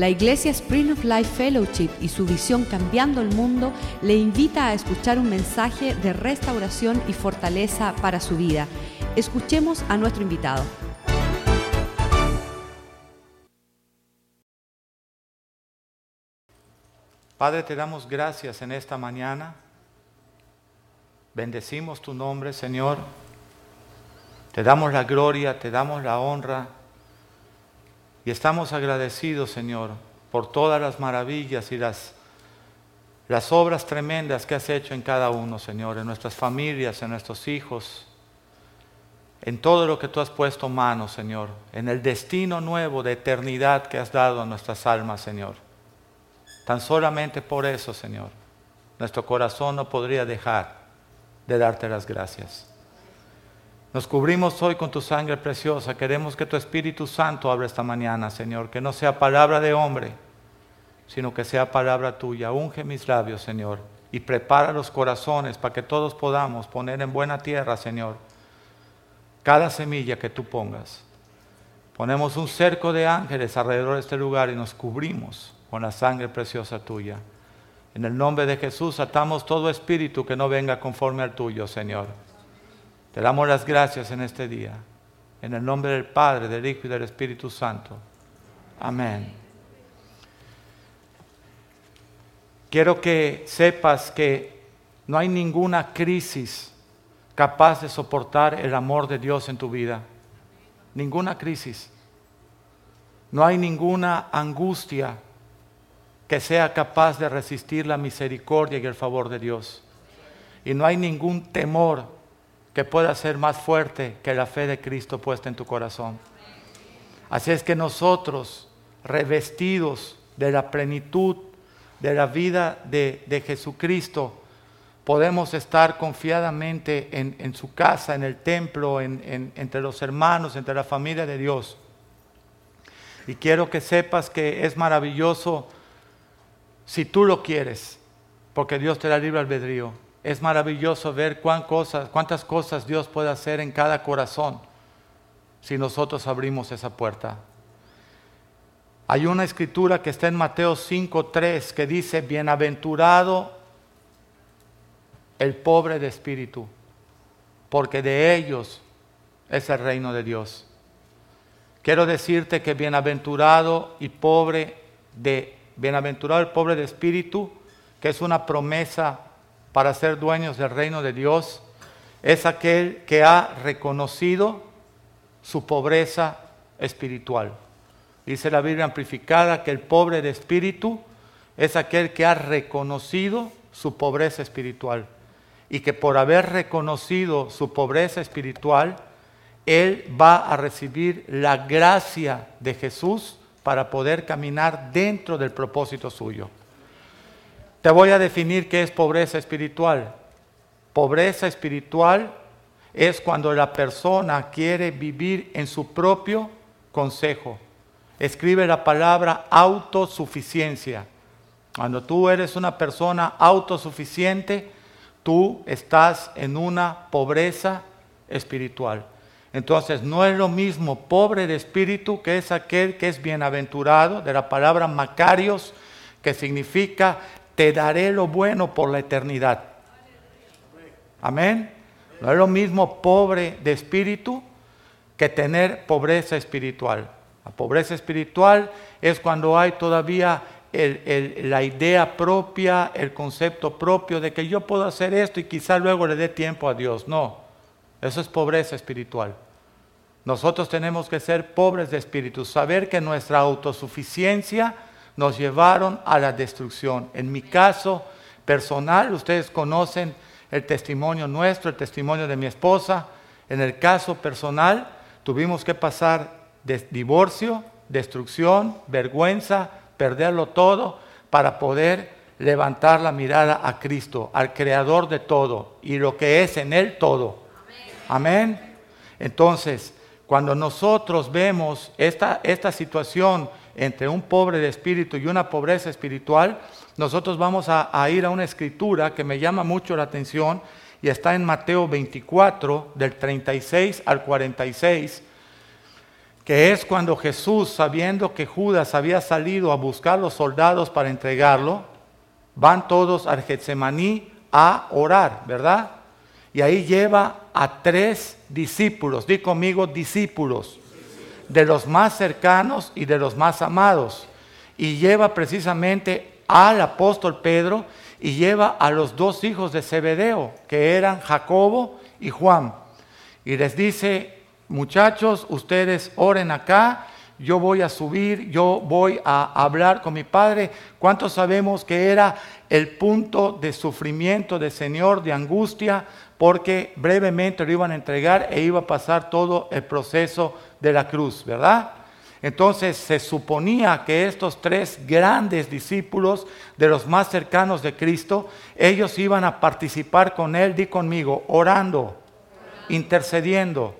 La Iglesia Spring of Life Fellowship y su visión Cambiando el Mundo le invita a escuchar un mensaje de restauración y fortaleza para su vida. Escuchemos a nuestro invitado. Padre, te damos gracias en esta mañana. Bendecimos tu nombre, Señor. Te damos la gloria, te damos la honra. Y estamos agradecidos, Señor, por todas las maravillas y las, las obras tremendas que has hecho en cada uno, Señor, en nuestras familias, en nuestros hijos, en todo lo que tú has puesto mano, Señor, en el destino nuevo de eternidad que has dado a nuestras almas, Señor. Tan solamente por eso, Señor, nuestro corazón no podría dejar de darte las gracias. Nos cubrimos hoy con tu sangre preciosa. Queremos que tu Espíritu Santo abra esta mañana, Señor. Que no sea palabra de hombre, sino que sea palabra tuya. Unge mis labios, Señor. Y prepara los corazones para que todos podamos poner en buena tierra, Señor, cada semilla que tú pongas. Ponemos un cerco de ángeles alrededor de este lugar y nos cubrimos con la sangre preciosa tuya. En el nombre de Jesús atamos todo espíritu que no venga conforme al tuyo, Señor. Te damos las gracias en este día. En el nombre del Padre, del Hijo y del Espíritu Santo. Amén. Quiero que sepas que no hay ninguna crisis capaz de soportar el amor de Dios en tu vida. Ninguna crisis. No hay ninguna angustia que sea capaz de resistir la misericordia y el favor de Dios. Y no hay ningún temor que pueda ser más fuerte que la fe de Cristo puesta en tu corazón. Así es que nosotros, revestidos de la plenitud de la vida de, Jesucristo, podemos estar confiadamente en, su casa, en el templo, entre los hermanos, entre la familia de Dios. Y quiero que sepas que es maravilloso si tú lo quieres, porque Dios te da libre albedrío es maravilloso ver cuántas cosas Dios puede hacer en cada corazón si nosotros abrimos esa puerta. Hay una escritura que está en Mateo 5.3 que dice, bienaventurado el pobre de espíritu, porque de ellos es el reino de Dios. Quiero decirte que bienaventurado y pobre de bienaventurado el pobre de espíritu, que es una promesa para ser dueños del reino de Dios es aquel que ha reconocido su pobreza espiritual. Dice la Biblia amplificada que el pobre de espíritu es aquel que ha reconocido su pobreza espiritual y que por haber reconocido su pobreza espiritual, él va a recibir la gracia de Jesús para poder caminar dentro del propósito suyo. Te voy a definir qué es pobreza espiritual. Pobreza espiritual es cuando la persona quiere vivir en su propio consejo. Escribe la palabra autosuficiencia. Cuando tú eres una persona autosuficiente, tú estás en una pobreza espiritual. Entonces no es lo mismo pobre de espíritu que es aquel que es bienaventurado, de la palabra macarios, que significa te daré lo bueno por la eternidad. Amén. No es lo mismo pobre de espíritu que tener pobreza espiritual. La pobreza espiritual es cuando hay todavía la idea propia, el concepto propio de que yo puedo hacer esto y quizá luego le dé tiempo a Dios. No, eso es pobreza espiritual. Nosotros tenemos que ser pobres de espíritu, saber que nuestra autosuficiencia nos llevaron a la destrucción. En mi caso personal, ustedes conocen el testimonio nuestro, el testimonio de mi esposa. En el caso personal, tuvimos que pasar de divorcio, destrucción, vergüenza, perderlo todo para poder levantar la mirada a Cristo, al creador de todo y lo que es en él todo. Amén. Entonces, cuando nosotros vemos esta, esta situación entre un pobre de espíritu y una pobreza espiritual, nosotros vamos a, ir a una escritura que me llama mucho la atención y está en Mateo 24, del 36 al 46, que es cuando Jesús, sabiendo que Judas había salido a buscar los soldados para entregarlo, van todos al Getsemaní a orar, ¿verdad? Y ahí lleva a tres discípulos, di conmigo discípulos, de los más cercanos y de los más amados. Y lleva precisamente al apóstol Pedro y lleva a los dos hijos de Zebedeo, que eran Jacobo y Juan. Y les dice, muchachos, ustedes oren acá, yo voy a subir, yo voy a hablar con mi padre. ¿Cuántos sabemos que era el punto de sufrimiento del Señor, de angustia, porque brevemente lo iban a entregar e iba a pasar todo el proceso de la cruz, ¿verdad? Entonces se suponía que estos tres grandes discípulos de los más cercanos de Cristo, ellos iban a participar con Él, di conmigo, orando, intercediendo,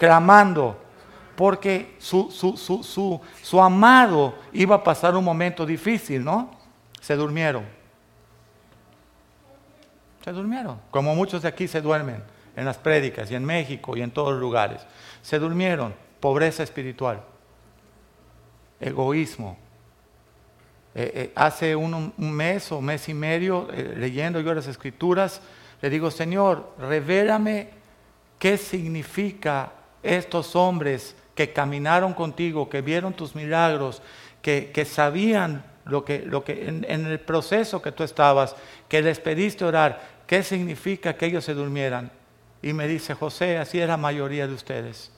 clamando, porque su, su, su, amado iba a pasar un momento difícil, ¿no? Se durmieron. Se durmieron, como muchos de aquí se duermen en las prédicas y en México y en todos los lugares. Se durmieron, pobreza espiritual, egoísmo. Eh, eh, hace un, mes o mes y medio, eh, leyendo yo las escrituras, le digo, Señor, revélame qué significa estos hombres que caminaron contigo, que vieron tus milagros, que, sabían lo que, lo que en, en, el proceso que tú estabas, que les pediste orar, ¿qué significa que ellos se durmieran? Y me dice, José, así es la mayoría de ustedes.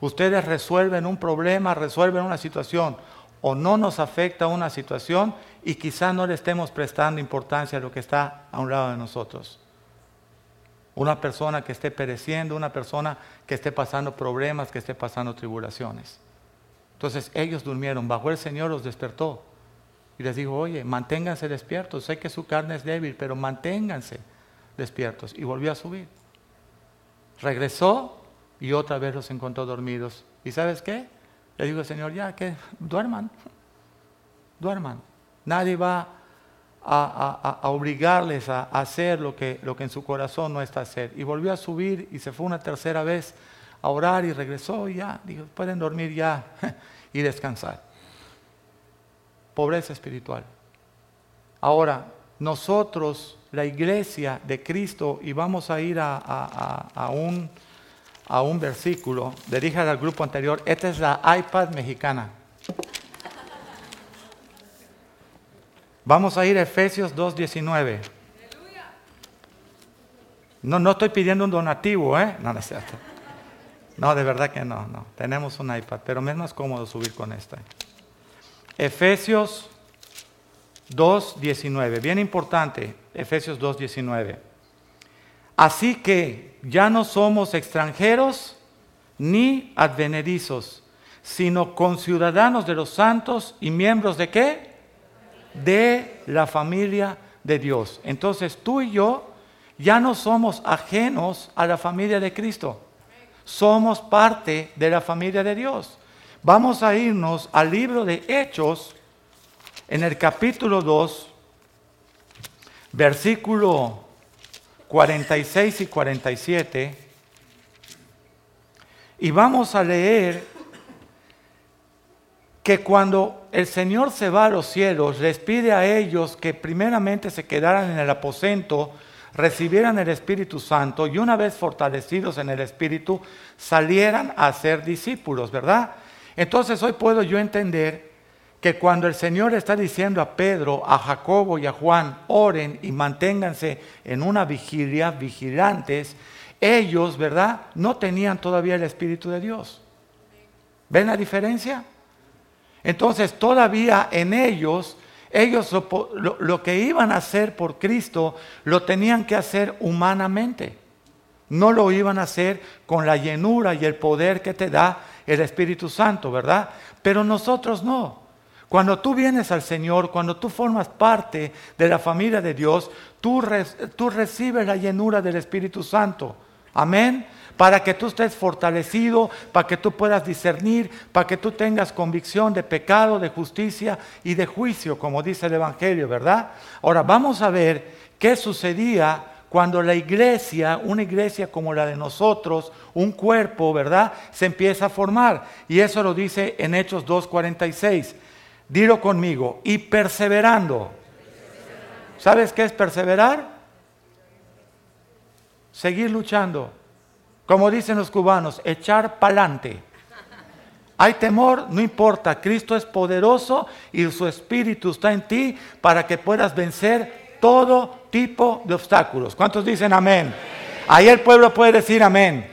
Ustedes resuelven un problema, resuelven una situación, o no nos afecta una situación y quizá no le estemos prestando importancia a lo que está a un lado de nosotros una persona que esté pereciendo, una persona que esté pasando problemas, que esté pasando tribulaciones. Entonces ellos durmieron, bajo el Señor los despertó y les dijo, oye, manténganse despiertos, sé que su carne es débil, pero manténganse despiertos. Y volvió a subir. Regresó y otra vez los encontró dormidos. ¿Y sabes qué? Le dijo el Señor, ya, que duerman, duerman. Nadie va a, obligarles a, hacer lo que, lo que en su corazón no está hacer. Y volvió a subir y se fue una tercera vez a orar y regresó y ya, dijo, pueden dormir ya y descansar. Pobreza espiritual. Ahora, nosotros, la iglesia de Cristo, y vamos a ir a, un, a un versículo, dirige al grupo anterior, esta es la iPad mexicana. Vamos a ir a Efesios 2.19. No, no estoy pidiendo un donativo, ¿eh? No, no es cierto. No, de verdad que no, no. Tenemos un iPad, pero me es más cómodo subir con esta. Efesios 2.19, bien importante, Efesios 2.19. Así que ya no somos extranjeros ni advenedizos, sino conciudadanos de los santos y miembros de qué? de la familia de Dios. Entonces tú y yo ya no somos ajenos a la familia de Cristo. Somos parte de la familia de Dios. Vamos a irnos al libro de Hechos en el capítulo 2, versículo 46 y 47. Y vamos a leer que cuando el Señor se va a los cielos, les pide a ellos que primeramente se quedaran en el aposento, recibieran el Espíritu Santo y una vez fortalecidos en el Espíritu, salieran a ser discípulos, ¿verdad? Entonces hoy puedo yo entender que cuando el Señor está diciendo a Pedro, a Jacobo y a Juan, oren y manténganse en una vigilia, vigilantes, ellos, ¿verdad? No tenían todavía el Espíritu de Dios. ¿Ven la diferencia? Entonces todavía en ellos, ellos lo, que iban a hacer por Cristo lo tenían que hacer humanamente. No lo iban a hacer con la llenura y el poder que te da el Espíritu Santo, ¿verdad? Pero nosotros no. Cuando tú vienes al Señor, cuando tú formas parte de la familia de Dios, tú, recibes la llenura del Espíritu Santo. Amén para que tú estés fortalecido, para que tú puedas discernir, para que tú tengas convicción de pecado, de justicia y de juicio, como dice el Evangelio, ¿verdad? Ahora vamos a ver qué sucedía cuando la iglesia, una iglesia como la de nosotros, un cuerpo, ¿verdad? Se empieza a formar. Y eso lo dice en Hechos 2.46. Dilo conmigo, y perseverando. ¿Sabes qué es perseverar? Seguir luchando. Como dicen los cubanos, echar pa'lante. Hay temor, no importa, Cristo es poderoso y su espíritu está en ti para que puedas vencer todo tipo de obstáculos. ¿Cuántos dicen amén? Ahí el pueblo puede decir amén,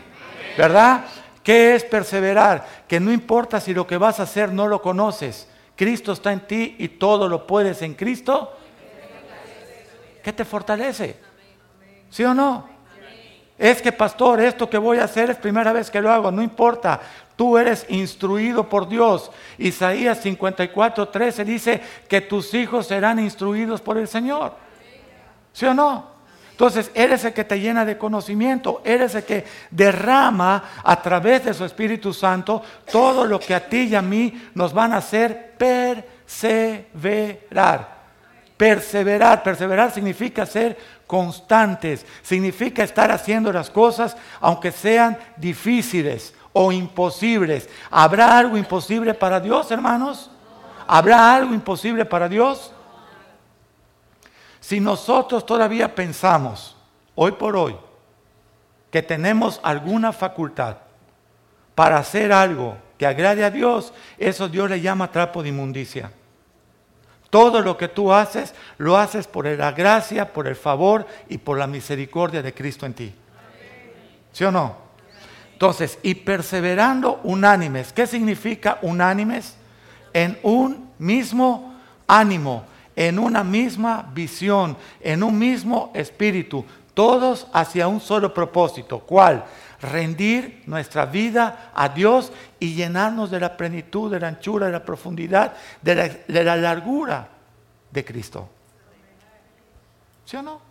¿verdad? ¿Qué es perseverar? Que no importa si lo que vas a hacer no lo conoces, Cristo está en ti y todo lo puedes en Cristo. ¿Qué te fortalece? ¿Sí o no? Es que, pastor, esto que voy a hacer es primera vez que lo hago, no importa. Tú eres instruido por Dios. Isaías 54, 13 dice que tus hijos serán instruidos por el Señor. ¿Sí o no? Entonces, eres el que te llena de conocimiento, eres el que derrama a través de su Espíritu Santo todo lo que a ti y a mí nos van a hacer perseverar. Perseverar, perseverar significa ser constantes, significa estar haciendo las cosas aunque sean difíciles o imposibles. ¿Habrá algo imposible para Dios, hermanos? ¿Habrá algo imposible para Dios? Si nosotros todavía pensamos, hoy por hoy, que tenemos alguna facultad para hacer algo que agrade a Dios, eso Dios le llama trapo de inmundicia. Todo lo que tú haces, lo haces por la gracia, por el favor y por la misericordia de Cristo en ti. ¿Sí o no? Entonces, y perseverando unánimes. ¿Qué significa unánimes? En un mismo ánimo, en una misma visión, en un mismo espíritu, todos hacia un solo propósito. ¿Cuál? Rendir nuestra vida a Dios y llenarnos de la plenitud, de la anchura, de la profundidad, de la, de la largura de Cristo. ¿Sí o no?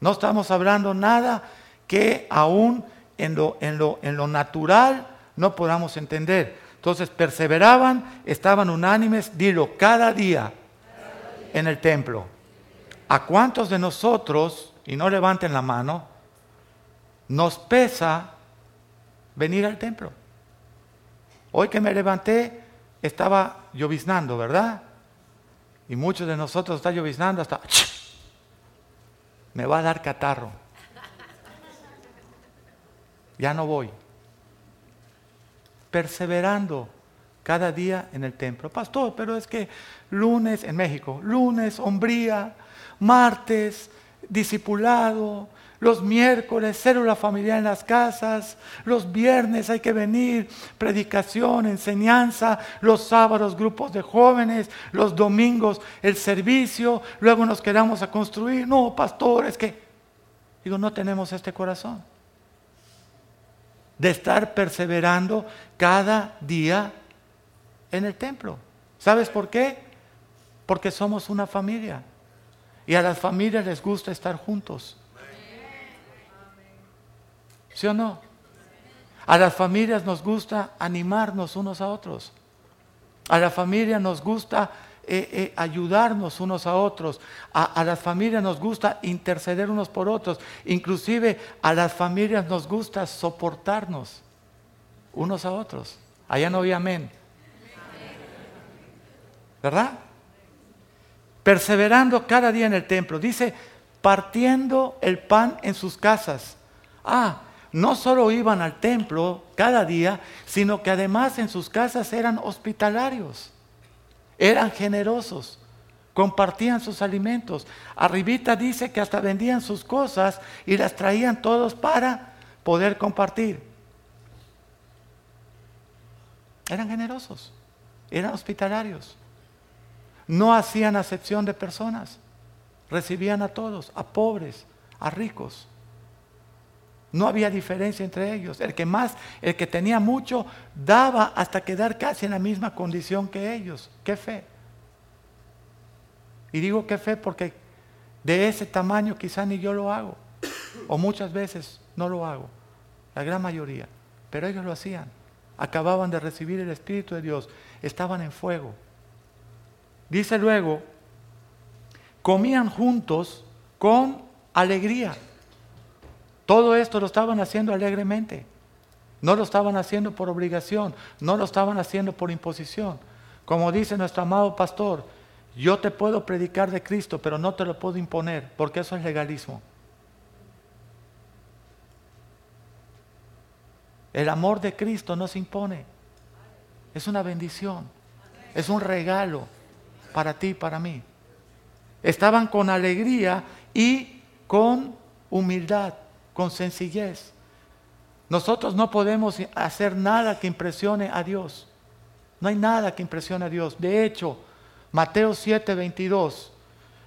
No estamos hablando nada que aún en lo, en lo, en lo natural no podamos entender. Entonces perseveraban, estaban unánimes, dilo, cada día en el templo. ¿A cuántos de nosotros, y no levanten la mano, nos pesa venir al templo? Hoy que me levanté, estaba lloviznando, ¿verdad? Y muchos de nosotros está lloviznando hasta me va a dar catarro. Ya no voy. Perseverando cada día en el templo. Pastor, pero es que lunes en México, lunes hombría, martes discipulado, los miércoles célula familiar en las casas, los viernes hay que venir, predicación, enseñanza, los sábados grupos de jóvenes, los domingos el servicio, luego nos quedamos a construir. No, pastor, es que, digo, no tenemos este corazón de estar perseverando cada día en el templo. ¿Sabes por qué? Porque somos una familia. Y a las familias les gusta estar juntos. ¿Sí o no? A las familias nos gusta animarnos unos a otros. A la familia nos gusta eh, eh, ayudarnos unos a otros. A, a, las familias nos gusta interceder unos por otros. Inclusive a las familias nos gusta soportarnos unos a otros. Allá no había amén. ¿Verdad? Perseverando cada día en el templo. Dice, partiendo el pan en sus casas. Ah, no solo iban al templo cada día, sino que además en sus casas eran hospitalarios, eran generosos, compartían sus alimentos. Arribita dice que hasta vendían sus cosas y las traían todos para poder compartir. Eran generosos, eran hospitalarios. No hacían acepción de personas, recibían a todos, a pobres, a ricos. No había diferencia entre ellos. El que más, el que tenía mucho, daba hasta quedar casi en la misma condición que ellos. ¿Qué fe? Y digo qué fe porque de ese tamaño quizá ni yo lo hago. O muchas veces no lo hago. La gran mayoría. Pero ellos lo hacían. Acababan de recibir el Espíritu de Dios. Estaban en fuego. Dice luego comían juntos con alegría. Todo esto lo estaban haciendo alegremente. No lo estaban haciendo por obligación, no lo estaban haciendo por imposición. Como dice nuestro amado pastor, yo te puedo predicar de Cristo, pero no te lo puedo imponer, porque eso es legalismo. El amor de Cristo no se impone. Es una bendición. Es un regalo para ti y para mí. Estaban con alegría y con humildad, con sencillez. Nosotros no podemos hacer nada que impresione a Dios. No hay nada que impresione a Dios. De hecho, Mateo 7, 22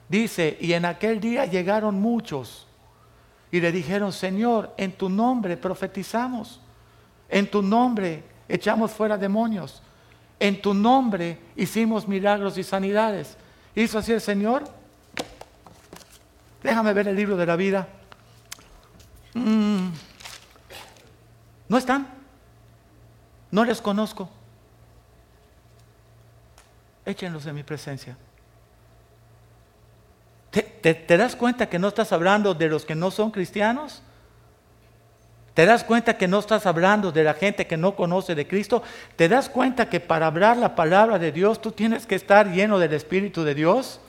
dice, y en aquel día llegaron muchos y le dijeron, Señor, en tu nombre profetizamos, en tu nombre echamos fuera demonios, en tu nombre hicimos milagros y sanidades. ¿Hizo así el Señor? Déjame ver el libro de la vida. Mm. ¿No están? No les conozco. Échenlos en mi presencia. ¿Te, das cuenta que no estás hablando de los que no son cristianos? ¿Te das cuenta que no estás hablando de la gente que no conoce de Cristo? ¿Te das cuenta que para hablar la palabra de Dios tú tienes que estar lleno del Espíritu de Dios?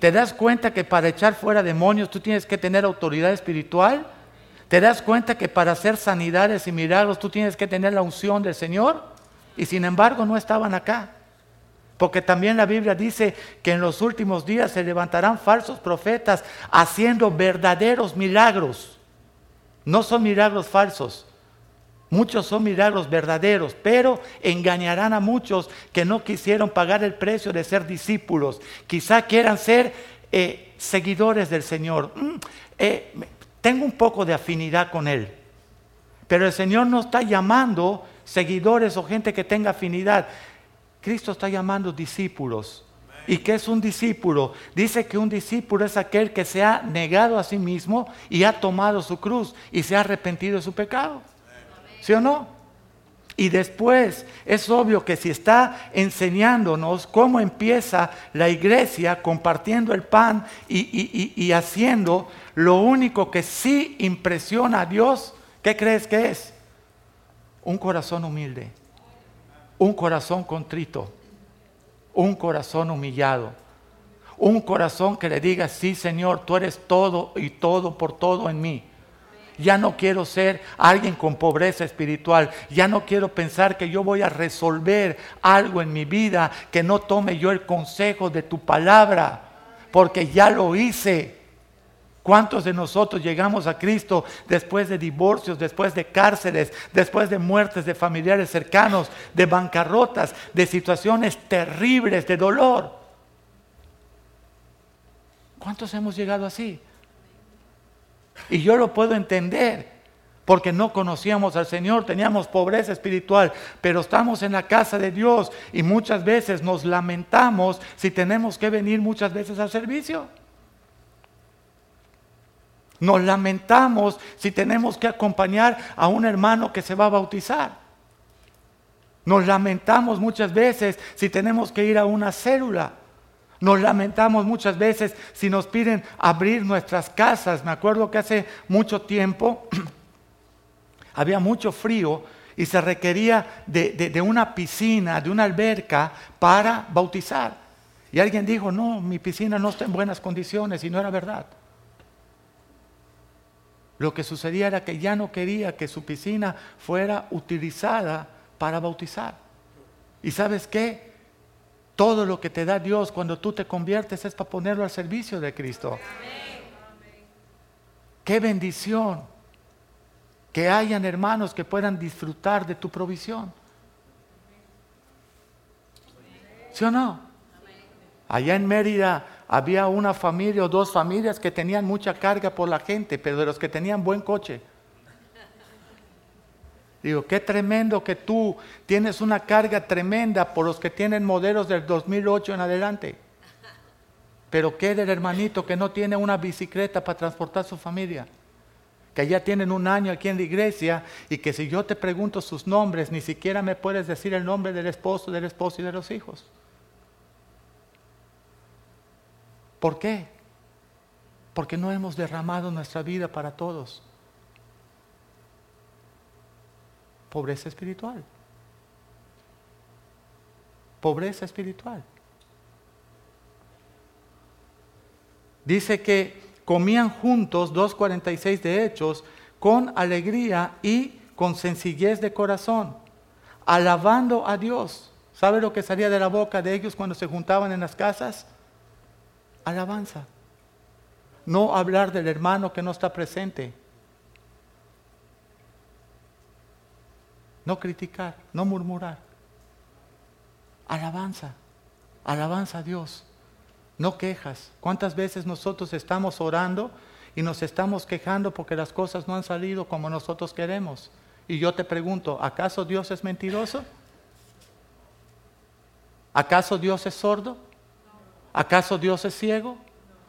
¿Te das cuenta que para echar fuera demonios tú tienes que tener autoridad espiritual? ¿Te das cuenta que para hacer sanidades y milagros tú tienes que tener la unción del Señor? Y sin embargo no estaban acá. Porque también la Biblia dice que en los últimos días se levantarán falsos profetas haciendo verdaderos milagros. No son milagros falsos. Muchos son milagros verdaderos, pero engañarán a muchos que no quisieron pagar el precio de ser discípulos. Quizá quieran ser eh, seguidores del Señor. Mm, eh, tengo un poco de afinidad con Él. Pero el Señor no está llamando seguidores o gente que tenga afinidad. Cristo está llamando discípulos. ¿Y qué es un discípulo? Dice que un discípulo es aquel que se ha negado a sí mismo y ha tomado su cruz y se ha arrepentido de su pecado. ¿Sí o no? Y después es obvio que si está enseñándonos cómo empieza la iglesia compartiendo el pan y, y haciendo lo único que sí impresiona a Dios, ¿qué crees que es? Un corazón humilde, un corazón contrito, un corazón humillado, un corazón que le diga, sí Señor, tú eres todo y todo por todo en mí. Ya no quiero ser alguien con pobreza espiritual. Ya no quiero pensar que yo voy a resolver algo en mi vida, que no tome yo el consejo de tu palabra, porque ya lo hice. ¿Cuántos de nosotros llegamos a Cristo después de divorcios, después de cárceles, después de muertes de familiares cercanos, de bancarrotas, de situaciones terribles, de dolor? ¿Cuántos hemos llegado así? Y yo lo puedo entender, porque no conocíamos al Señor, teníamos pobreza espiritual, pero estamos en la casa de Dios y muchas veces nos lamentamos si tenemos que venir muchas veces al servicio. Nos lamentamos si tenemos que acompañar a un hermano que se va a bautizar. Nos lamentamos muchas veces si tenemos que ir a una célula. Nos lamentamos muchas veces si nos piden abrir nuestras casas. Me acuerdo que hace mucho tiempo había mucho frío y se requería de, una piscina, de una alberca para bautizar. Y alguien dijo, no, mi piscina no está en buenas condiciones y no era verdad. Lo que sucedía era que ya no quería que su piscina fuera utilizada para bautizar. ¿Y sabes qué? Todo lo que te da Dios cuando tú te conviertes es para ponerlo al servicio de Cristo. Qué bendición que hayan hermanos que puedan disfrutar de tu provisión. ¿Sí o no? Allá en Mérida había una familia o dos familias que tenían mucha carga por la gente, pero de los que tenían buen coche. Digo, qué tremendo que tú tienes una carga tremenda por los que tienen modelos del 2008 en adelante. Pero qué del hermanito que no tiene una bicicleta para transportar a su familia. Que ya tienen un año aquí en la iglesia y que si yo te pregunto sus nombres, ni siquiera me puedes decir el nombre del esposo, del esposo y de los hijos. ¿Por qué? Porque no hemos derramado nuestra vida para todos. Pobreza espiritual. Pobreza espiritual. Dice que comían juntos, 2.46 de Hechos, con alegría y con sencillez de corazón, alabando a Dios. ¿Sabe lo que salía de la boca de ellos cuando se juntaban en las casas? Alabanza. No hablar del hermano que no está presente. No criticar, no murmurar. Alabanza. Alabanza a Dios no quejas. ¿Cuántas veces nosotros estamos orando y nos estamos quejando porque las cosas no han salido como nosotros queremos? Y yo te pregunto, ¿acaso Dios es mentiroso? ¿Acaso Dios es sordo? ¿Acaso Dios es ciego?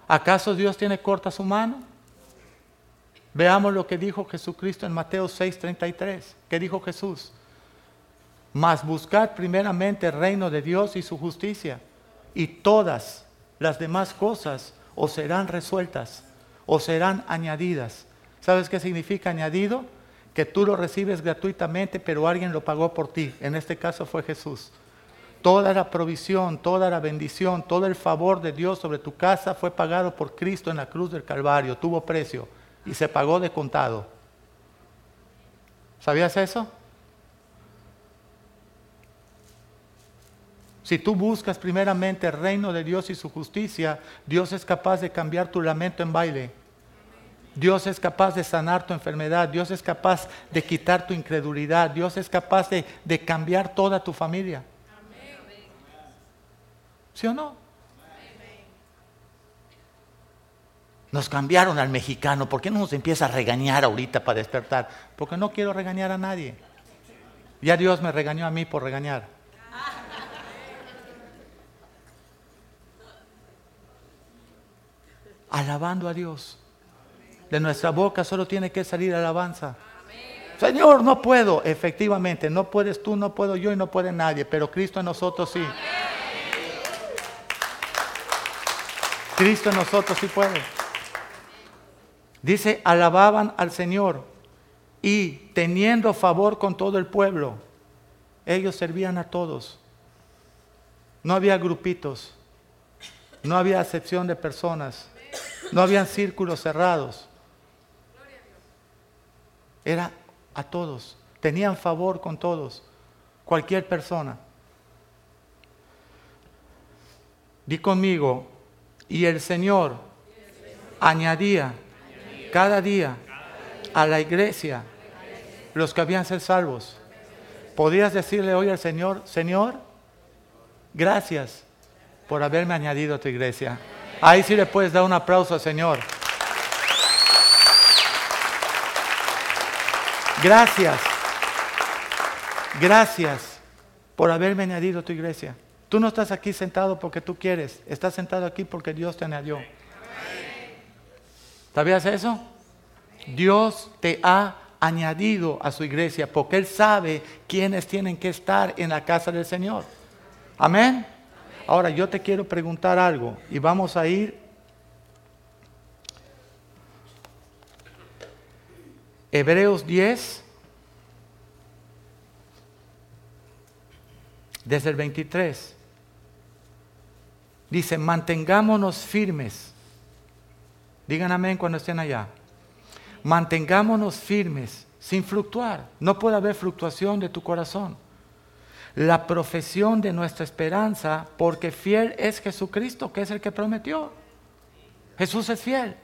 ¿Acaso Dios tiene corta su mano? Veamos lo que dijo Jesucristo en Mateo 6:33. ¿Qué dijo Jesús? Mas buscad primeramente el reino de Dios y su justicia, y todas las demás cosas o serán resueltas o serán añadidas. ¿Sabes qué significa añadido? Que tú lo recibes gratuitamente, pero alguien lo pagó por ti. En este caso fue Jesús. Toda la provisión, toda la bendición, todo el favor de Dios sobre tu casa fue pagado por Cristo en la cruz del Calvario. Tuvo precio y se pagó de contado. ¿Sabías eso? Si tú buscas primeramente el reino de Dios y su justicia, Dios es capaz de cambiar tu lamento en baile. Dios es capaz de sanar tu enfermedad. Dios es capaz de quitar tu incredulidad. Dios es capaz de, cambiar toda tu familia. ¿Sí o no? Nos cambiaron al mexicano. ¿Por qué no nos empieza a regañar ahorita para despertar? Porque no quiero regañar a nadie. Ya Dios me regañó a mí por regañar. alabando a Dios. De nuestra boca solo tiene que salir alabanza. Señor, no puedo. Efectivamente, no puedes tú, no puedo yo y no puede nadie, pero Cristo en nosotros sí. Cristo en nosotros sí puede. Dice, alababan al Señor y teniendo favor con todo el pueblo, ellos servían a todos. No había grupitos, no había acepción de personas. No habían círculos cerrados. Era a todos. Tenían favor con todos. Cualquier persona. Di conmigo, y el Señor añadía cada día a la iglesia los que habían ser salvos. Podías decirle hoy al Señor, Señor, gracias por haberme añadido a tu iglesia. Ahí sí le puedes dar un aplauso al Señor. Gracias. Gracias por haberme añadido a tu iglesia. Tú no estás aquí sentado porque tú quieres, estás sentado aquí porque Dios te añadió. ¿Sabías eso? Dios te ha añadido a su iglesia porque Él sabe quiénes tienen que estar en la casa del Señor. Amén. Ahora yo te quiero preguntar algo y vamos a ir Hebreos 10, desde el 23. Dice, mantengámonos firmes. Digan amén cuando estén allá. Mantengámonos firmes, sin fluctuar. No puede haber fluctuación de tu corazón la profesión de nuestra esperanza, porque fiel es Jesucristo, que es el que prometió. Jesús es fiel.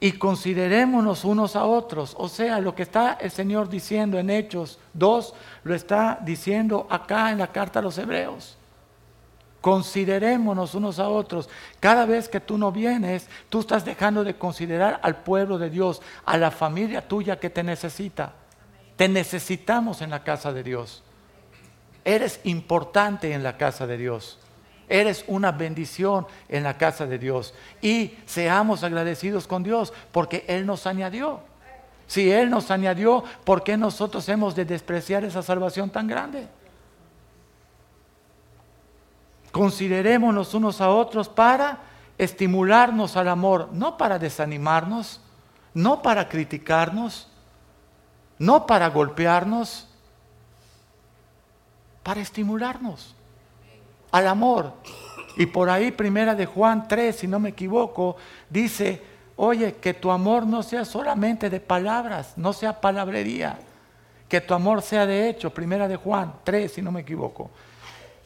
Y considerémonos unos a otros. O sea, lo que está el Señor diciendo en Hechos 2, lo está diciendo acá en la carta a los Hebreos. Considerémonos unos a otros. Cada vez que tú no vienes, tú estás dejando de considerar al pueblo de Dios, a la familia tuya que te necesita. Te necesitamos en la casa de Dios. Eres importante en la casa de Dios. Eres una bendición en la casa de Dios. Y seamos agradecidos con Dios porque Él nos añadió. Si Él nos añadió, ¿por qué nosotros hemos de despreciar esa salvación tan grande? Considerémonos unos a otros para estimularnos al amor, no para desanimarnos, no para criticarnos, no para golpearnos, para estimularnos al amor. Y por ahí, primera de Juan 3, si no me equivoco, dice, oye, que tu amor no sea solamente de palabras, no sea palabrería, que tu amor sea de hecho, primera de Juan 3, si no me equivoco.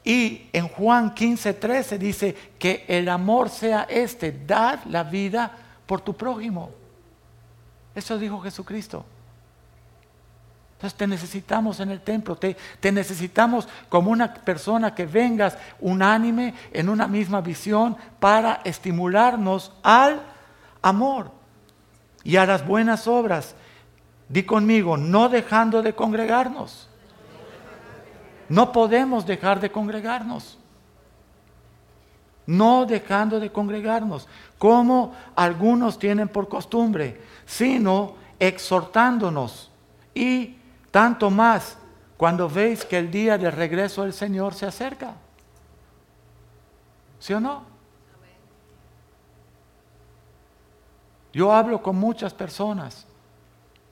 Y en Juan 15, 13 dice que el amor sea este, dar la vida por tu prójimo. Eso dijo Jesucristo. Entonces te necesitamos en el templo, te, te, necesitamos como una persona que vengas unánime en una misma visión para estimularnos al amor y a las buenas obras. Di conmigo, no dejando de congregarnos. No podemos dejar de congregarnos. No dejando de congregarnos, como algunos tienen por costumbre, sino exhortándonos y tanto más cuando veis que el día del regreso del Señor se acerca. ¿Sí o no? Yo hablo con muchas personas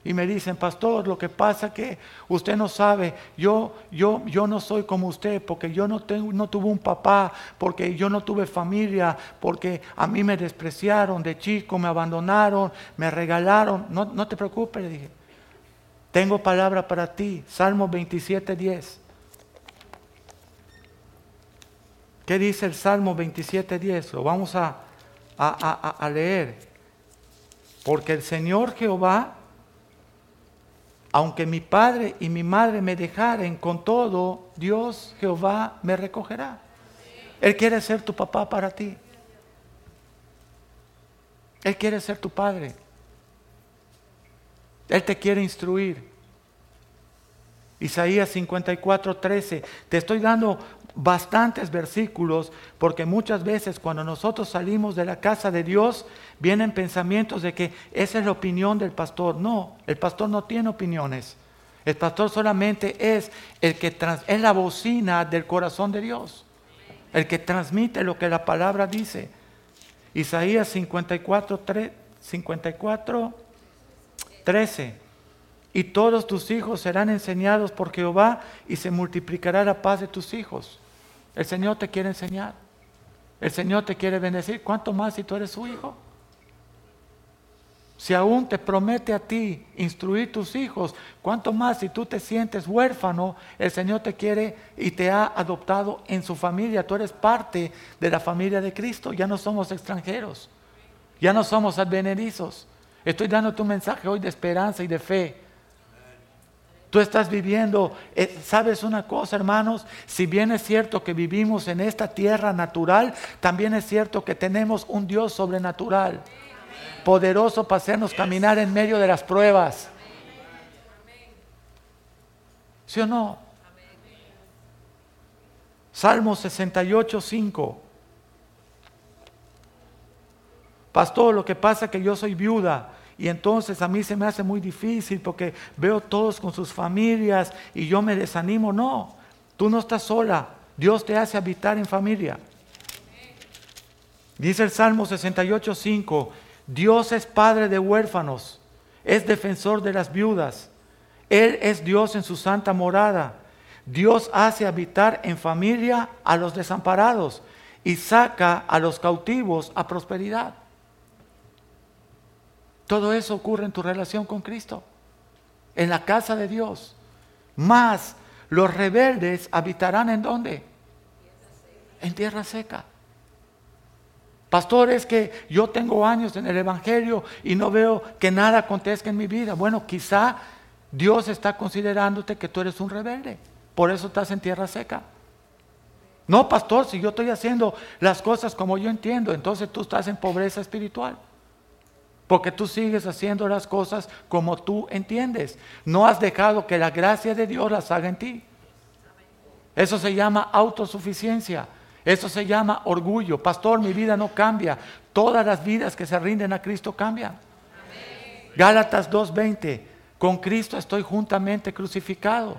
y me dicen, pastor, lo que pasa que usted no sabe, yo, yo, yo no soy como usted, porque yo no, tengo, no tuve un papá, porque yo no tuve familia, porque a mí me despreciaron de chico, me abandonaron, me regalaron. No, no te preocupes, le dije. Tengo palabra para ti. Salmo 27, 10. ¿Qué dice el Salmo 27, 10? Lo vamos a, a, a leer. Porque el Señor Jehová aunque mi padre y mi madre me dejaren, con todo, Dios Jehová me recogerá. Él quiere ser tu papá para ti. Él quiere ser tu padre. Él te quiere instruir. Isaías 54, 13. Te estoy dando bastantes versículos, porque muchas veces cuando nosotros salimos de la casa de Dios, vienen pensamientos de que esa es la opinión del pastor. No, el pastor no tiene opiniones. El pastor solamente es el que es la bocina del corazón de Dios, el que transmite lo que la palabra dice. Isaías 54, 54 13. Y todos tus hijos serán enseñados por Jehová y se multiplicará la paz de tus hijos. El Señor te quiere enseñar. El Señor te quiere bendecir. ¿Cuánto más si tú eres su hijo? Si aún te promete a ti instruir tus hijos, ¿cuánto más si tú te sientes huérfano? El Señor te quiere y te ha adoptado en su familia. Tú eres parte de la familia de Cristo. Ya no somos extranjeros. Ya no somos advenedizos. Estoy dando tu mensaje hoy de esperanza y de fe. Tú estás viviendo, eh, ¿sabes una cosa, hermanos? Si bien es cierto que vivimos en esta tierra natural, también es cierto que tenemos un Dios sobrenatural, poderoso para hacernos caminar en medio de las pruebas. ¿Sí o no? Salmo 68, 5. Pastor, lo que pasa es que yo soy viuda y entonces a mí se me hace muy difícil porque veo todos con sus familias y yo me desanimo. No, tú no estás sola. Dios te hace habitar en familia. Dice el Salmo 68.5, Dios es padre de huérfanos, es defensor de las viudas. Él es Dios en su santa morada. Dios hace habitar en familia a los desamparados y saca a los cautivos a prosperidad. Todo eso ocurre en tu relación con Cristo, en la casa de Dios. Más los rebeldes habitarán en dónde? En tierra seca. Pastor, es que yo tengo años en el Evangelio y no veo que nada acontezca en mi vida. Bueno, quizá Dios está considerándote que tú eres un rebelde. Por eso estás en tierra seca. No, pastor, si yo estoy haciendo las cosas como yo entiendo, entonces tú estás en pobreza espiritual. Porque tú sigues haciendo las cosas como tú entiendes. No has dejado que la gracia de Dios las haga en ti. Eso se llama autosuficiencia. Eso se llama orgullo. Pastor, mi vida no cambia. Todas las vidas que se rinden a Cristo cambian. Gálatas 2.20. Con Cristo estoy juntamente crucificado.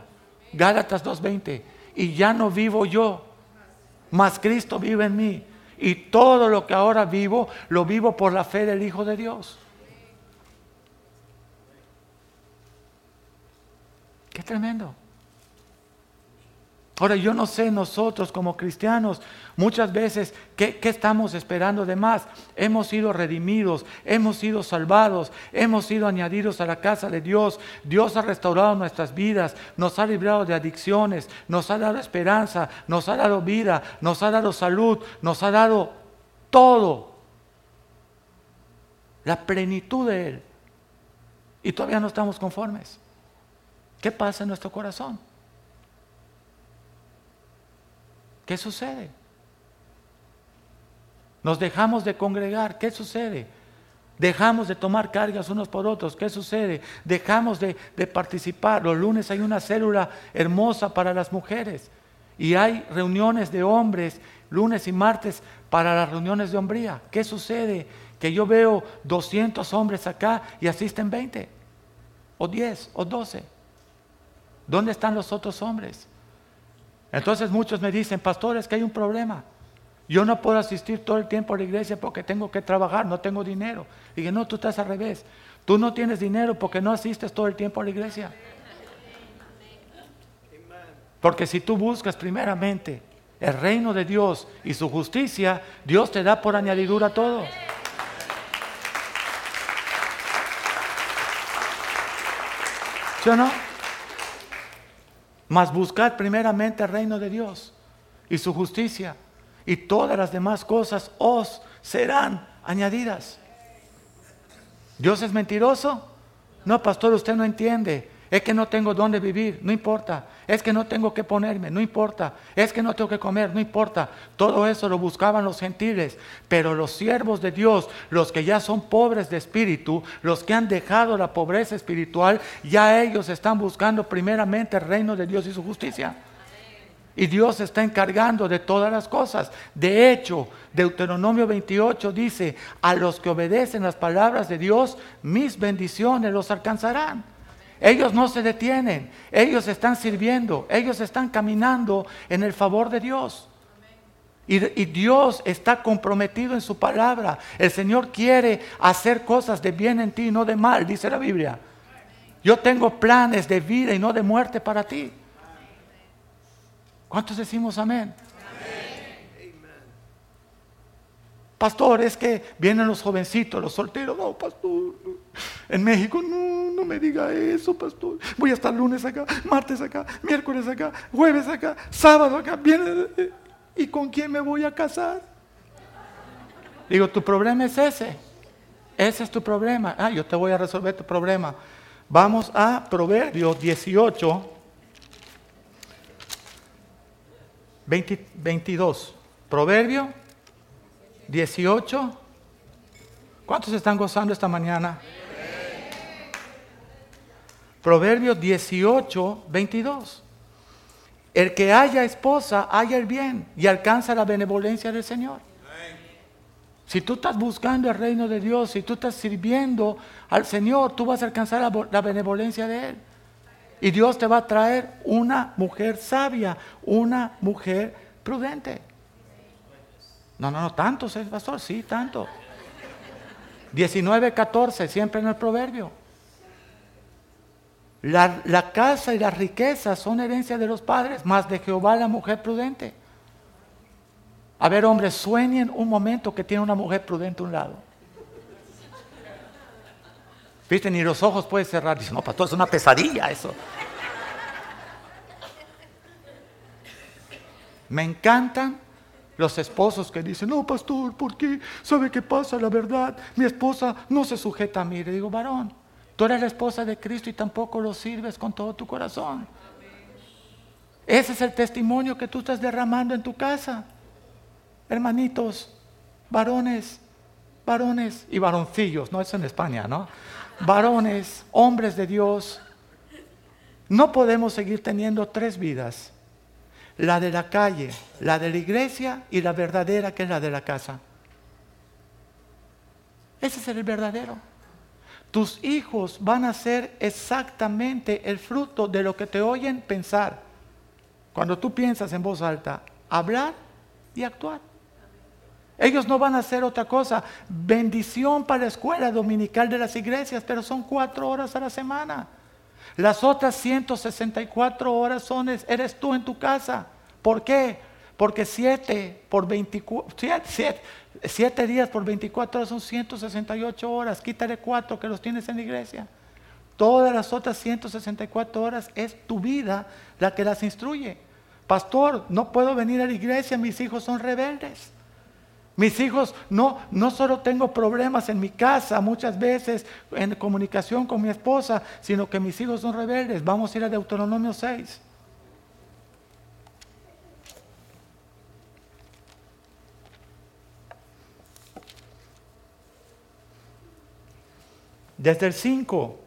Gálatas 2.20. Y ya no vivo yo, mas Cristo vive en mí. Y todo lo que ahora vivo, lo vivo por la fe del Hijo de Dios. Qué tremendo. Ahora, yo no sé nosotros como cristianos, muchas veces, ¿qué, estamos esperando de más? Hemos sido redimidos, hemos sido salvados, hemos sido añadidos a la casa de Dios. Dios ha restaurado nuestras vidas, nos ha librado de adicciones, nos ha dado esperanza, nos ha dado vida, nos ha dado salud, nos ha dado todo. La plenitud de Él. Y todavía no estamos conformes. ¿Qué pasa en nuestro corazón? ¿Qué sucede? Nos dejamos de congregar, ¿qué sucede? Dejamos de tomar cargas unos por otros, ¿qué sucede? Dejamos de, participar. Los lunes hay una célula hermosa para las mujeres y hay reuniones de hombres lunes y martes para las reuniones de hombría. ¿Qué sucede? Que yo veo 200 hombres acá y asisten 20 o 10 o 12. ¿Dónde están los otros hombres? Entonces muchos me dicen, pastores, que hay un problema. Yo no puedo asistir todo el tiempo a la iglesia porque tengo que trabajar, no tengo dinero. Y dije, no, tú estás al revés. Tú no tienes dinero porque no asistes todo el tiempo a la iglesia. Porque si tú buscas primeramente el reino de Dios y su justicia, Dios te da por añadidura todo. ¿Sí o no? Mas buscad primeramente el reino de Dios y su justicia, y todas las demás cosas os serán añadidas. ¿Dios es mentiroso? No, pastor, usted no entiende. Es que no tengo dónde vivir, no importa. Es que no tengo que ponerme, no importa. Es que no tengo que comer, no importa. Todo eso lo buscaban los gentiles. Pero los siervos de Dios, los que ya son pobres de espíritu, los que han dejado la pobreza espiritual, ya ellos están buscando primeramente el reino de Dios y su justicia. Y Dios está encargando de todas las cosas. De hecho, Deuteronomio 28 dice, a los que obedecen las palabras de Dios, mis bendiciones los alcanzarán. Ellos no se detienen, ellos están sirviendo, ellos están caminando en el favor de Dios. Y, Dios está comprometido en su palabra. El Señor quiere hacer cosas de bien en ti y no de mal, dice la Biblia. Yo tengo planes de vida y no de muerte para ti. ¿Cuántos decimos amén? Pastor, es que vienen los jovencitos, los solteros. No, pastor. En México, no, no me diga eso, pastor. Voy a estar lunes acá, martes acá, miércoles acá, jueves acá, sábado acá. Viene, eh, ¿Y con quién me voy a casar? Digo, tu problema es ese. Ese es tu problema. Ah, yo te voy a resolver tu problema. Vamos a Proverbios 18, 22. Proverbio 18. ¿Cuántos están gozando esta mañana? Proverbios 18, 22. El que haya esposa, haya el bien y alcanza la benevolencia del Señor. Si tú estás buscando el reino de Dios, si tú estás sirviendo al Señor, tú vas a alcanzar la, benevolencia de Él. Y Dios te va a traer una mujer sabia, una mujer prudente. No, no, no, tanto, pastor, sí, tanto. 19, 14, siempre en el proverbio. La, la, casa y las riquezas son herencia de los padres, más de Jehová la mujer prudente. A ver, hombres, sueñen un momento que tiene una mujer prudente a un lado. Viste, ni los ojos puede cerrar. Dice, no, pastor, es una pesadilla eso. Me encantan los esposos que dicen, no, pastor, ¿por qué? ¿Sabe qué pasa? La verdad, mi esposa no se sujeta a mí. Le digo, varón, tú eres la esposa de Cristo y tampoco lo sirves con todo tu corazón. Ese es el testimonio que tú estás derramando en tu casa. Hermanitos, varones, varones y varoncillos, no es en España, ¿no? Varones, hombres de Dios. No podemos seguir teniendo tres vidas la de la calle, la de la iglesia y la verdadera que es la de la casa. Ese es el verdadero. Tus hijos van a ser exactamente el fruto de lo que te oyen pensar. Cuando tú piensas en voz alta, hablar y actuar. Ellos no van a hacer otra cosa. Bendición para la escuela dominical de las iglesias, pero son cuatro horas a la semana. Las otras 164 horas son, eres tú en tu casa. ¿Por qué? Porque 7 por 24, 7, días por 24 horas son 168 horas. Quítale 4 que los tienes en la iglesia. Todas las otras 164 horas es tu vida la que las instruye. Pastor, no puedo venir a la iglesia, mis hijos son rebeldes. Mis hijos, no, no solo tengo problemas en mi casa, muchas veces en comunicación con mi esposa, sino que mis hijos son rebeldes. Vamos a ir a Deuteronomio 6. Desde el 5,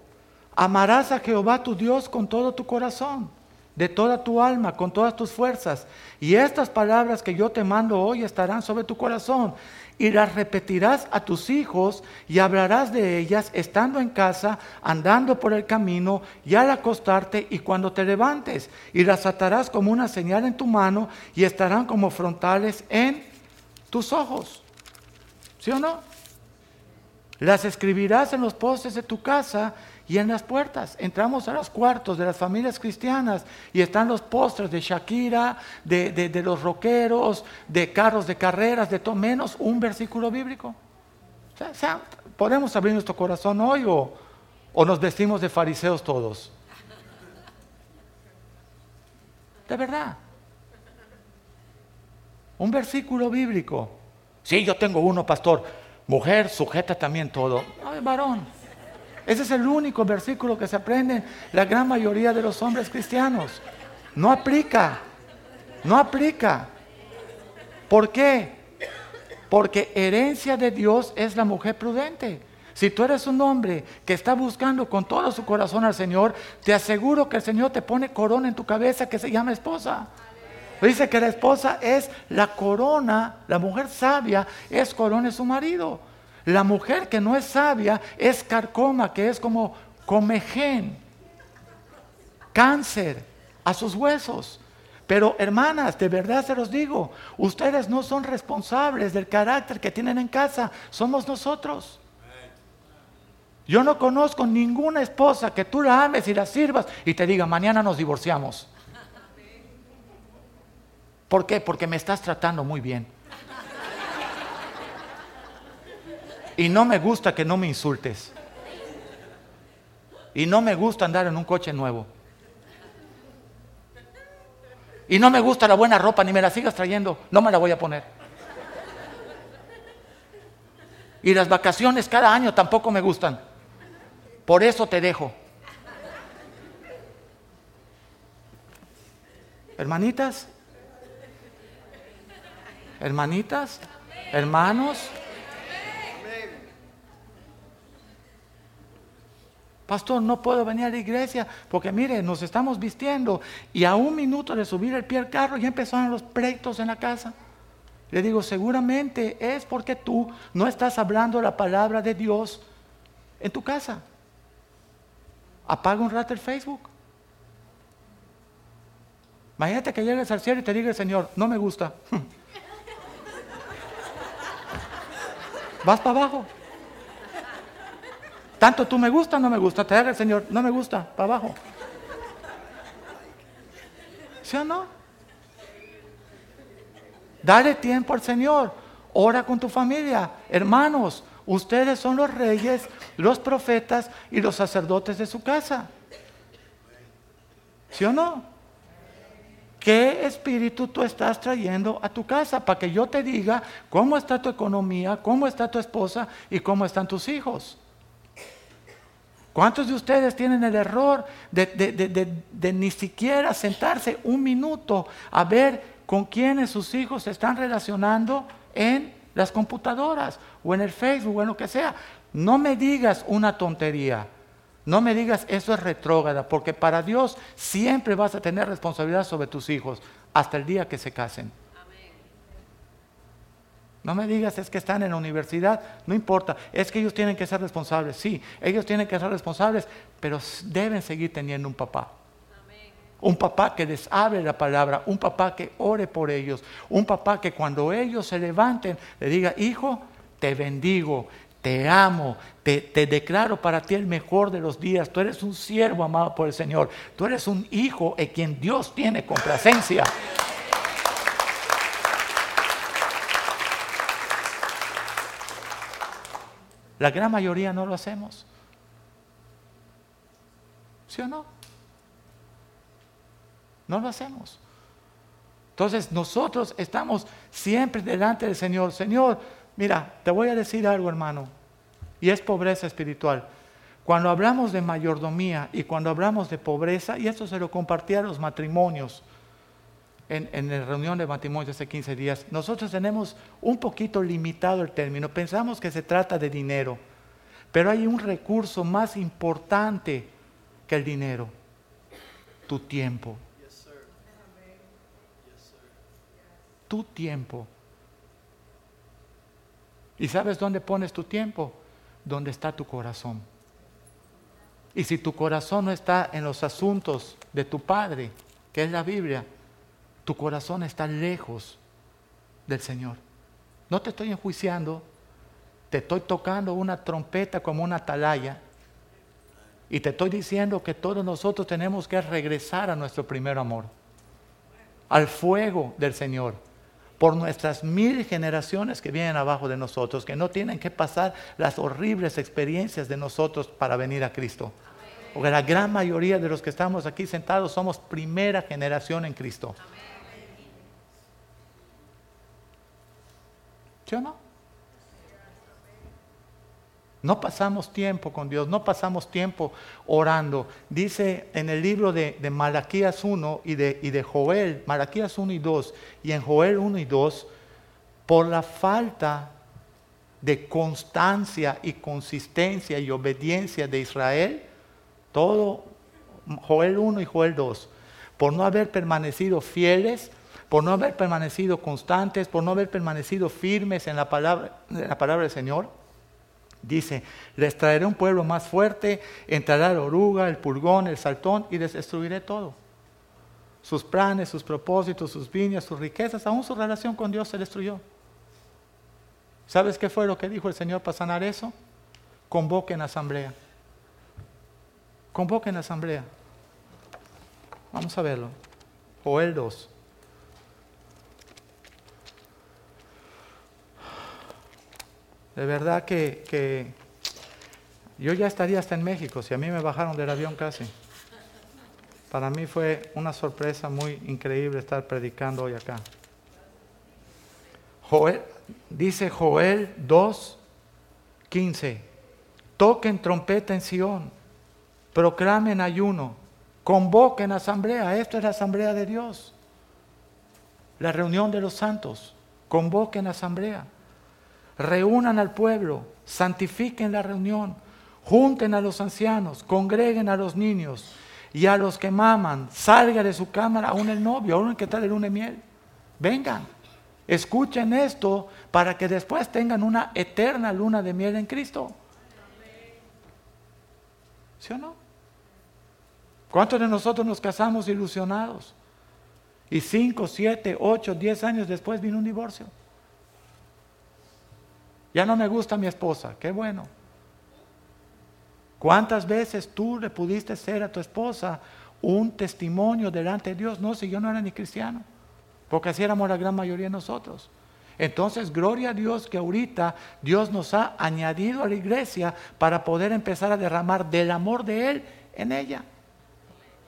amarás a Jehová tu Dios con todo tu corazón de toda tu alma, con todas tus fuerzas. Y estas palabras que yo te mando hoy estarán sobre tu corazón. Y las repetirás a tus hijos y hablarás de ellas estando en casa, andando por el camino y al acostarte y cuando te levantes. Y las atarás como una señal en tu mano y estarán como frontales en tus ojos. ¿Sí o no? Las escribirás en los postes de tu casa y en las puertas. Entramos a los cuartos de las familias cristianas y están los postres de Shakira, de, los rockeros, de carros de carreras, de todo menos un versículo bíblico. O sea, podemos abrir nuestro corazón hoy o, o nos vestimos de fariseos todos. De verdad. Un versículo bíblico. Sí, yo tengo uno, pastor. Mujer, sujeta también todo. Ay, varón. Ese es el único versículo que se aprende la gran mayoría de los hombres cristianos. No aplica. No aplica. ¿Por qué? Porque herencia de Dios es la mujer prudente. Si tú eres un hombre que está buscando con todo su corazón al Señor, te aseguro que el Señor te pone corona en tu cabeza que se llama esposa. Dice que la esposa es la corona, la mujer sabia es corona de su marido. La mujer que no es sabia es carcoma, que es como comején, cáncer a sus huesos. Pero hermanas, de verdad se los digo, ustedes no son responsables del carácter que tienen en casa, somos nosotros. Yo no conozco ninguna esposa que tú la ames y la sirvas y te diga, mañana nos divorciamos. ¿Por qué? Porque me estás tratando muy bien. Y no me gusta que no me insultes. Y no me gusta andar en un coche nuevo. Y no me gusta la buena ropa, ni me la sigas trayendo. No me la voy a poner. Y las vacaciones cada año tampoco me gustan. Por eso te dejo. Hermanitas, hermanitas, hermanos. Pastor, no puedo venir a la iglesia porque mire, nos estamos vistiendo y a un minuto de subir el pie al carro ya empezaron los pleitos en la casa. Le digo, seguramente es porque tú no estás hablando la palabra de Dios en tu casa. Apaga un rato el Facebook. Imagínate que llegues al cielo y te diga el Señor, no me gusta. Vas para abajo. Tanto tú me gusta, no me gusta. Te haga el Señor, no me gusta, para abajo. ¿Sí o no? Dale tiempo al Señor. Ora con tu familia. Hermanos, ustedes son los reyes, los profetas y los sacerdotes de su casa. ¿Sí o no? ¿Qué espíritu tú estás trayendo a tu casa para que yo te diga cómo está tu economía, cómo está tu esposa y cómo están tus hijos? ¿Cuántos de ustedes tienen el error de, ni siquiera sentarse un minuto a ver con quiénes sus hijos se están relacionando en las computadoras o en el Facebook o en lo que sea? No me digas una tontería. No me digas eso es retrógrada, porque para Dios siempre vas a tener responsabilidad sobre tus hijos hasta el día que se casen. No me digas es que están en la universidad, no importa, es que ellos tienen que ser responsables. Sí, ellos tienen que ser responsables, pero deben seguir teniendo un papá. Un papá que les hable la palabra, un papá que ore por ellos, un papá que cuando ellos se levanten le diga, hijo, te bendigo, te amo, te, te, declaro para ti el mejor de los días, tú eres un siervo amado por el Señor, tú eres un hijo en quien Dios tiene complacencia. La gran mayoría no lo hacemos. ¿Sí o no? No lo hacemos. Entonces nosotros estamos siempre delante del Señor. Señor, mira, te voy a decir algo hermano, y es pobreza espiritual. Cuando hablamos de mayordomía y cuando hablamos de pobreza, y esto se lo compartí a los matrimonios en, en la reunión de matrimonios hace 15 días, nosotros tenemos un poquito limitado el término. Pensamos que se trata de dinero, pero hay un recurso más importante que el dinero, tu tiempo. Tu tiempo. ¿Y sabes dónde pones tu tiempo? Donde está tu corazón. Y si tu corazón no está en los asuntos de tu Padre, que es la Biblia, tu corazón está lejos del Señor. No te estoy enjuiciando, te estoy tocando una trompeta como una atalaya y te estoy diciendo que todos nosotros tenemos que regresar a nuestro primer amor, al fuego del Señor, por nuestras mil generaciones que vienen abajo de nosotros, que no tienen que pasar las horribles experiencias de nosotros para venir a Cristo. Porque la gran mayoría de los que estamos aquí sentados somos primera generación en Cristo. ¿Sí o no? No pasamos tiempo con Dios, no pasamos tiempo orando. Dice en el libro de, Malaquías 1 y de, Joel, Malaquías 1 y 2, y en Joel 1 y 2, por la falta de constancia y consistencia y obediencia de Israel, todo Joel 1 y Joel 2, por no haber permanecido fieles, por no haber permanecido constantes, por no haber permanecido firmes en la palabra, en la palabra del Señor, Dice, les traeré un pueblo más fuerte, entrará la oruga, el pulgón, el saltón y les destruiré todo. Sus planes, sus propósitos, sus viñas, sus riquezas, aún su relación con Dios se destruyó. ¿Sabes qué fue lo que dijo el Señor para sanar eso? Convoquen asamblea. Convoquen asamblea. Vamos a verlo. Joel 2. De verdad que, yo ya estaría hasta en México si a mí me bajaron del avión casi. Para mí fue una sorpresa muy increíble estar predicando hoy acá. Joel, dice Joel 2, 15. Toquen trompeta en Sión, proclamen ayuno, convoquen asamblea. Esto es la asamblea de Dios. La reunión de los santos. Convoquen asamblea reúnan al pueblo, santifiquen la reunión, junten a los ancianos, congreguen a los niños y a los que maman, salga de su cámara aún el novio, aún el que está de luna y miel. Vengan, escuchen esto para que después tengan una eterna luna de miel en Cristo. ¿Sí o no? ¿Cuántos de nosotros nos casamos ilusionados? Y cinco, siete, ocho, diez años después vino un divorcio. Ya no me gusta mi esposa, qué bueno. ¿Cuántas veces tú le pudiste ser a tu esposa un testimonio delante de Dios? No, si yo no era ni cristiano, porque así éramos la gran mayoría de nosotros. Entonces, gloria a Dios que ahorita Dios nos ha añadido a la iglesia para poder empezar a derramar del amor de Él en ella.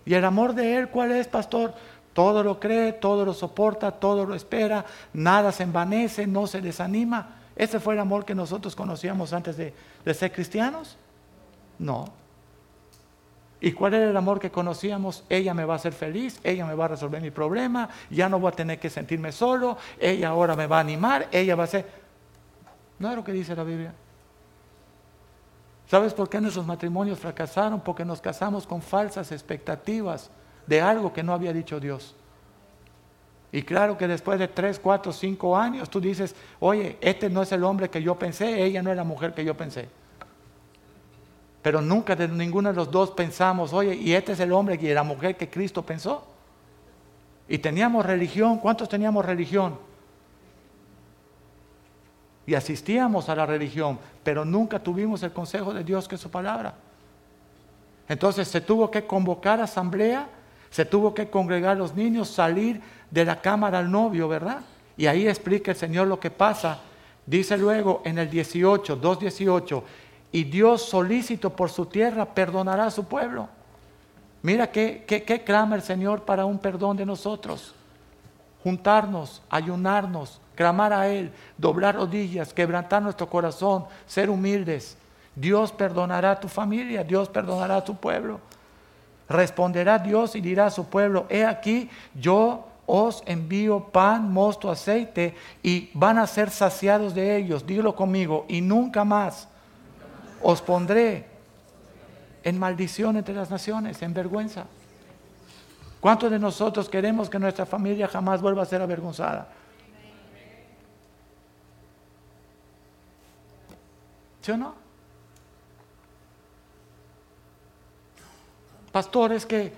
¿Y el amor de Él cuál es, pastor? Todo lo cree, todo lo soporta, todo lo espera, nada se envanece, no se desanima. ¿Ese fue el amor que nosotros conocíamos antes de, ser cristianos? No. ¿Y cuál era el amor que conocíamos? Ella me va a hacer feliz, ella me va a resolver mi problema, ya no voy a tener que sentirme solo, ella ahora me va a animar, ella va a ser... No es lo que dice la Biblia. ¿Sabes por qué nuestros matrimonios fracasaron? Porque nos casamos con falsas expectativas de algo que no había dicho Dios. Y claro que después de tres, cuatro, cinco años tú dices, oye, este no es el hombre que yo pensé, ella no es la mujer que yo pensé. Pero nunca de ninguno de los dos pensamos, oye, y este es el hombre y la mujer que Cristo pensó. Y teníamos religión, ¿cuántos teníamos religión? Y asistíamos a la religión, pero nunca tuvimos el consejo de Dios que es su palabra. Entonces se tuvo que convocar asamblea, se tuvo que congregar los niños, salir de la cámara al novio, ¿verdad? Y ahí explica el Señor lo que pasa. Dice luego en el 18, 2.18, y Dios solícito por su tierra perdonará a su pueblo. Mira qué, qué, clama el Señor para un perdón de nosotros. Juntarnos, ayunarnos, clamar a Él, doblar rodillas, quebrantar nuestro corazón, ser humildes. Dios perdonará a tu familia, Dios perdonará a tu pueblo. Responderá Dios y dirá a su pueblo, he aquí, yo os envío pan, mosto, aceite y van a ser saciados de ellos. Dilo conmigo, y nunca más os pondré en maldición entre las naciones, en vergüenza. ¿Cuántos de nosotros queremos que nuestra familia jamás vuelva a ser avergonzada? ¿Sí o no? Pastor, es que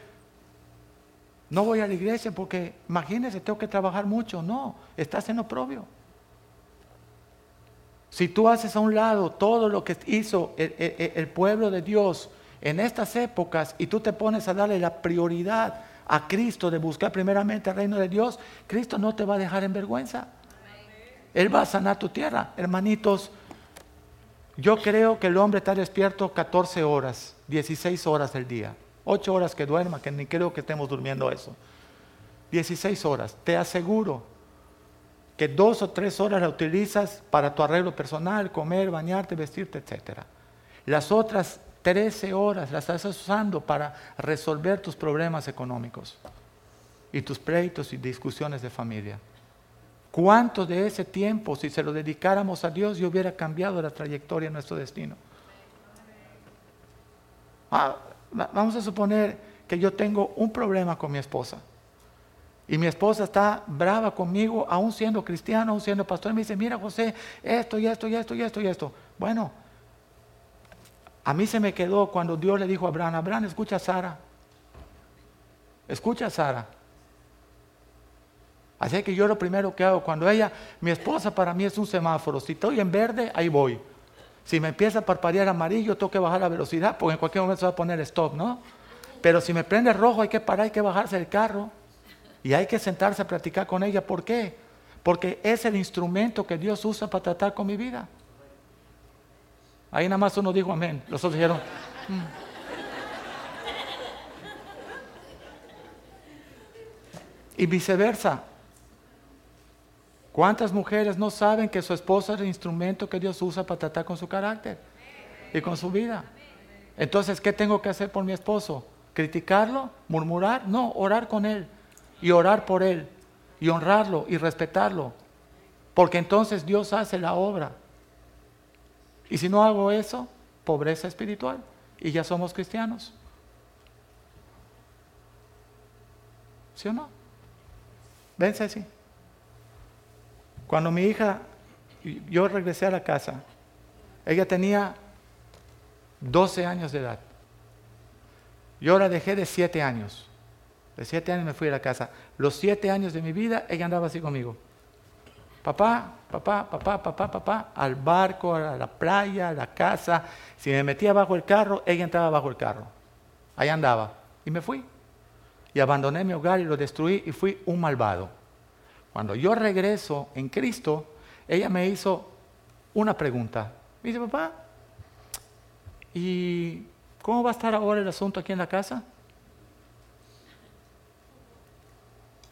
no voy a la iglesia porque imagínese, tengo que trabajar mucho. No, estás en oprobio. Si tú haces a un lado todo lo que hizo el, pueblo de Dios en estas épocas y tú te pones a darle la prioridad a Cristo de buscar primeramente el reino de Dios, Cristo no te va a dejar en vergüenza. Él va a sanar tu tierra. Hermanitos, yo creo que el hombre está despierto 14 horas, 16 horas del día. 8 horas que duerma, que ni creo que estemos durmiendo eso. 16 horas. Te aseguro que dos o tres horas la utilizas para tu arreglo personal, comer, bañarte, vestirte, etc. Las otras 13 horas las estás usando para resolver tus problemas económicos y tus pleitos y discusiones de familia. ¿Cuánto de ese tiempo, si se lo dedicáramos a Dios, yo hubiera cambiado la trayectoria de nuestro destino? Ah, vamos a suponer que yo tengo un problema con mi esposa. Y mi esposa está brava conmigo, aún siendo cristiano, aún siendo pastor. Y me dice, mira José, esto y esto y esto y esto y esto. Bueno, a mí se me quedó cuando Dios le dijo a Abraham, Abraham, escucha a Sara. Escucha a Sara. Así que yo lo primero que hago, cuando ella, mi esposa para mí es un semáforo. Si estoy en verde, ahí voy. Si me empieza a parpadear amarillo, tengo que bajar la velocidad, porque en cualquier momento se va a poner stop, ¿no? Pero si me prende rojo, hay que parar, hay que bajarse el carro. Y hay que sentarse a practicar con ella. ¿Por qué? Porque es el instrumento que Dios usa para tratar con mi vida. Ahí nada más uno dijo amén. Los otros dijeron. Mm". Y viceversa. ¿Cuántas mujeres no saben que su esposa es el instrumento que Dios usa para tratar con su carácter y con su vida? Entonces, ¿qué tengo que hacer por mi esposo? ¿Criticarlo? ¿Murmurar? No, orar con él y orar por Él y honrarlo y respetarlo. Porque entonces Dios hace la obra. Y si no hago eso, pobreza espiritual. Y ya somos cristianos. ¿Sí o no? Ven, Ceci. Cuando mi hija, yo regresé a la casa, ella tenía 12 años de edad. Yo la dejé de 7 años. De siete años me fui a la casa. Los siete años de mi vida, ella andaba así conmigo. Papá, papá, papá, papá, papá, al barco, a la playa, a la casa. Si me metía bajo el carro, ella entraba bajo el carro. Ahí andaba. Y me fui. Y abandoné mi hogar y lo destruí y fui un malvado. Cuando yo regreso en Cristo, ella me hizo una pregunta. Me dice, papá, ¿y cómo va a estar ahora el asunto aquí en la casa?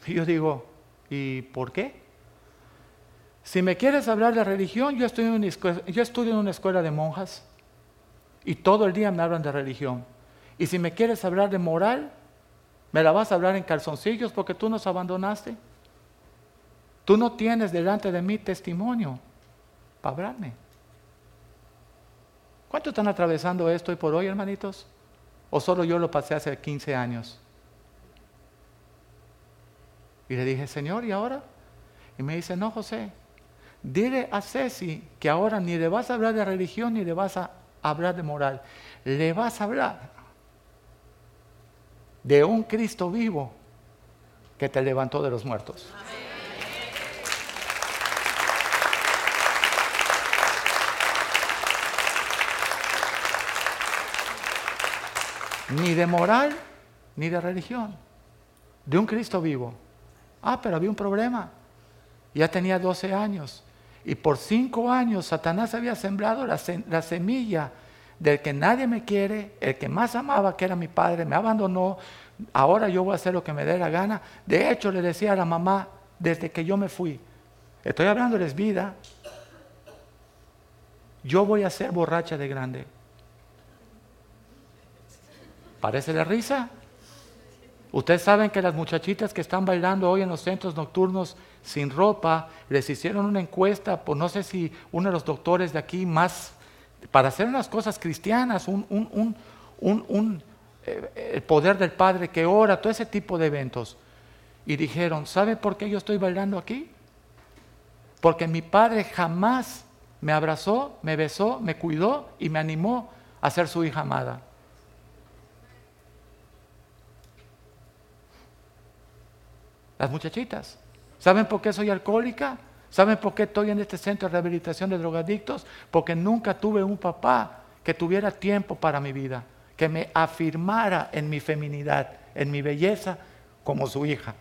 Y yo digo, ¿y por qué? Si me quieres hablar de religión, yo, estudio en una yo estudio en una escuela de monjas y todo el día me hablan de religión. Y si me quieres hablar de moral, me la vas a hablar en calzoncillos porque tú nos abandonaste. Tú no tienes delante de mí testimonio para hablarme. ¿Cuántos están atravesando esto hoy por hoy, hermanitos? ¿O solo yo lo pasé hace 15 años? Y le dije, Señor, ¿y ahora? Y me dice, no, José, dile a Ceci que ahora ni le vas a hablar de religión ni le vas a hablar de moral, le vas a hablar de un Cristo vivo que te levantó de los muertos. Ni de moral, ni de religión. De un Cristo vivo. Ah, pero había un problema. Ya tenía 12 años. Y por cinco años Satanás había sembrado la, la, semilla del que nadie me quiere, el que más amaba, que era mi padre, me abandonó. Ahora yo voy a hacer lo que me dé la gana. De hecho, le decía a la mamá, desde que yo me fui, estoy hablándoles vida, yo voy a ser borracha de grande. ¿Parece la risa? Ustedes saben que las muchachitas que están bailando hoy en los centros nocturnos sin ropa, les hicieron una encuesta por no sé si uno de los doctores de aquí más, para hacer unas cosas cristianas, un, un, un, eh, el poder del Padre que ora, todo ese tipo de eventos. Y dijeron, ¿sabe por qué yo estoy bailando aquí? Porque mi Padre jamás me abrazó, me besó, me cuidó y me animó a ser su hija amada. Las muchachitas. ¿Saben por qué soy alcohólica? ¿Saben por qué estoy en este centro de rehabilitación de drogadictos? Porque nunca tuve un papá que tuviera tiempo para mi vida, que me afirmara en mi feminidad, en mi belleza, como su hija.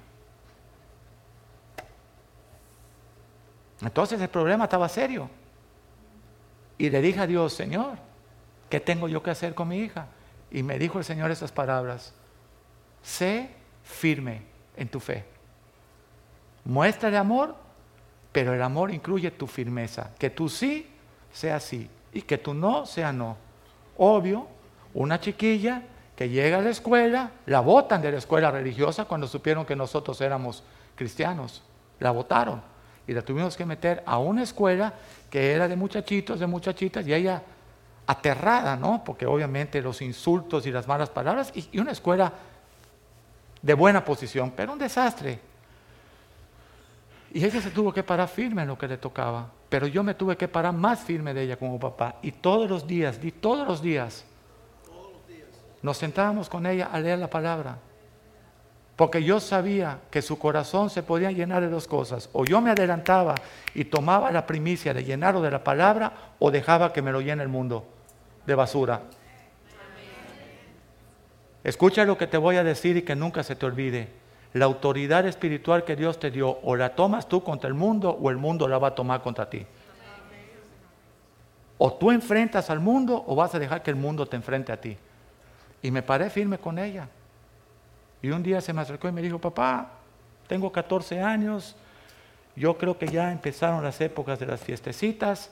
Entonces el problema estaba serio. Y le dije a Dios, Señor, ¿qué tengo yo que hacer con mi hija? Y me dijo el Señor esas palabras, sé firme en tu fe. Muestra de amor, pero el amor incluye tu firmeza. Que tú sí sea sí y que tú no sea no. Obvio, una chiquilla que llega a la escuela, la votan de la escuela religiosa cuando supieron que nosotros éramos cristianos. La votaron y la tuvimos que meter a una escuela que era de muchachitos, de muchachitas, y ella aterrada, ¿no? Porque obviamente los insultos y las malas palabras, y, y una escuela de buena posición, pero un desastre. Y ella se tuvo que parar firme en lo que le tocaba. Pero yo me tuve que parar más firme de ella como papá. Y todos los días, di todos los días, nos sentábamos con ella a leer la palabra. Porque yo sabía que su corazón se podía llenar de dos cosas. O yo me adelantaba y tomaba la primicia de llenarlo de la palabra, o dejaba que me lo llene el mundo de basura. Escucha lo que te voy a decir y que nunca se te olvide la autoridad espiritual que Dios te dio, o la tomas tú contra el mundo o el mundo la va a tomar contra ti. O tú enfrentas al mundo o vas a dejar que el mundo te enfrente a ti. Y me paré firme con ella. Y un día se me acercó y me dijo, papá, tengo 14 años, yo creo que ya empezaron las épocas de las fiestecitas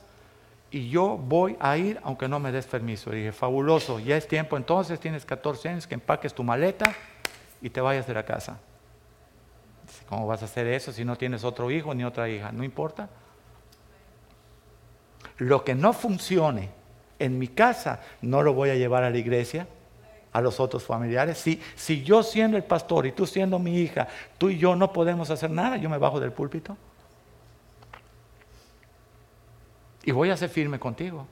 y yo voy a ir aunque no me des permiso. Y dije, fabuloso, ya es tiempo entonces, tienes 14 años, que empaques tu maleta y te vayas de la casa. ¿Cómo vas a hacer eso si no tienes otro hijo ni otra hija? No importa. Lo que no funcione en mi casa, no lo voy a llevar a la iglesia, a los otros familiares. Si, si yo siendo el pastor y tú siendo mi hija, tú y yo no podemos hacer nada, yo me bajo del púlpito. Y voy a ser firme contigo.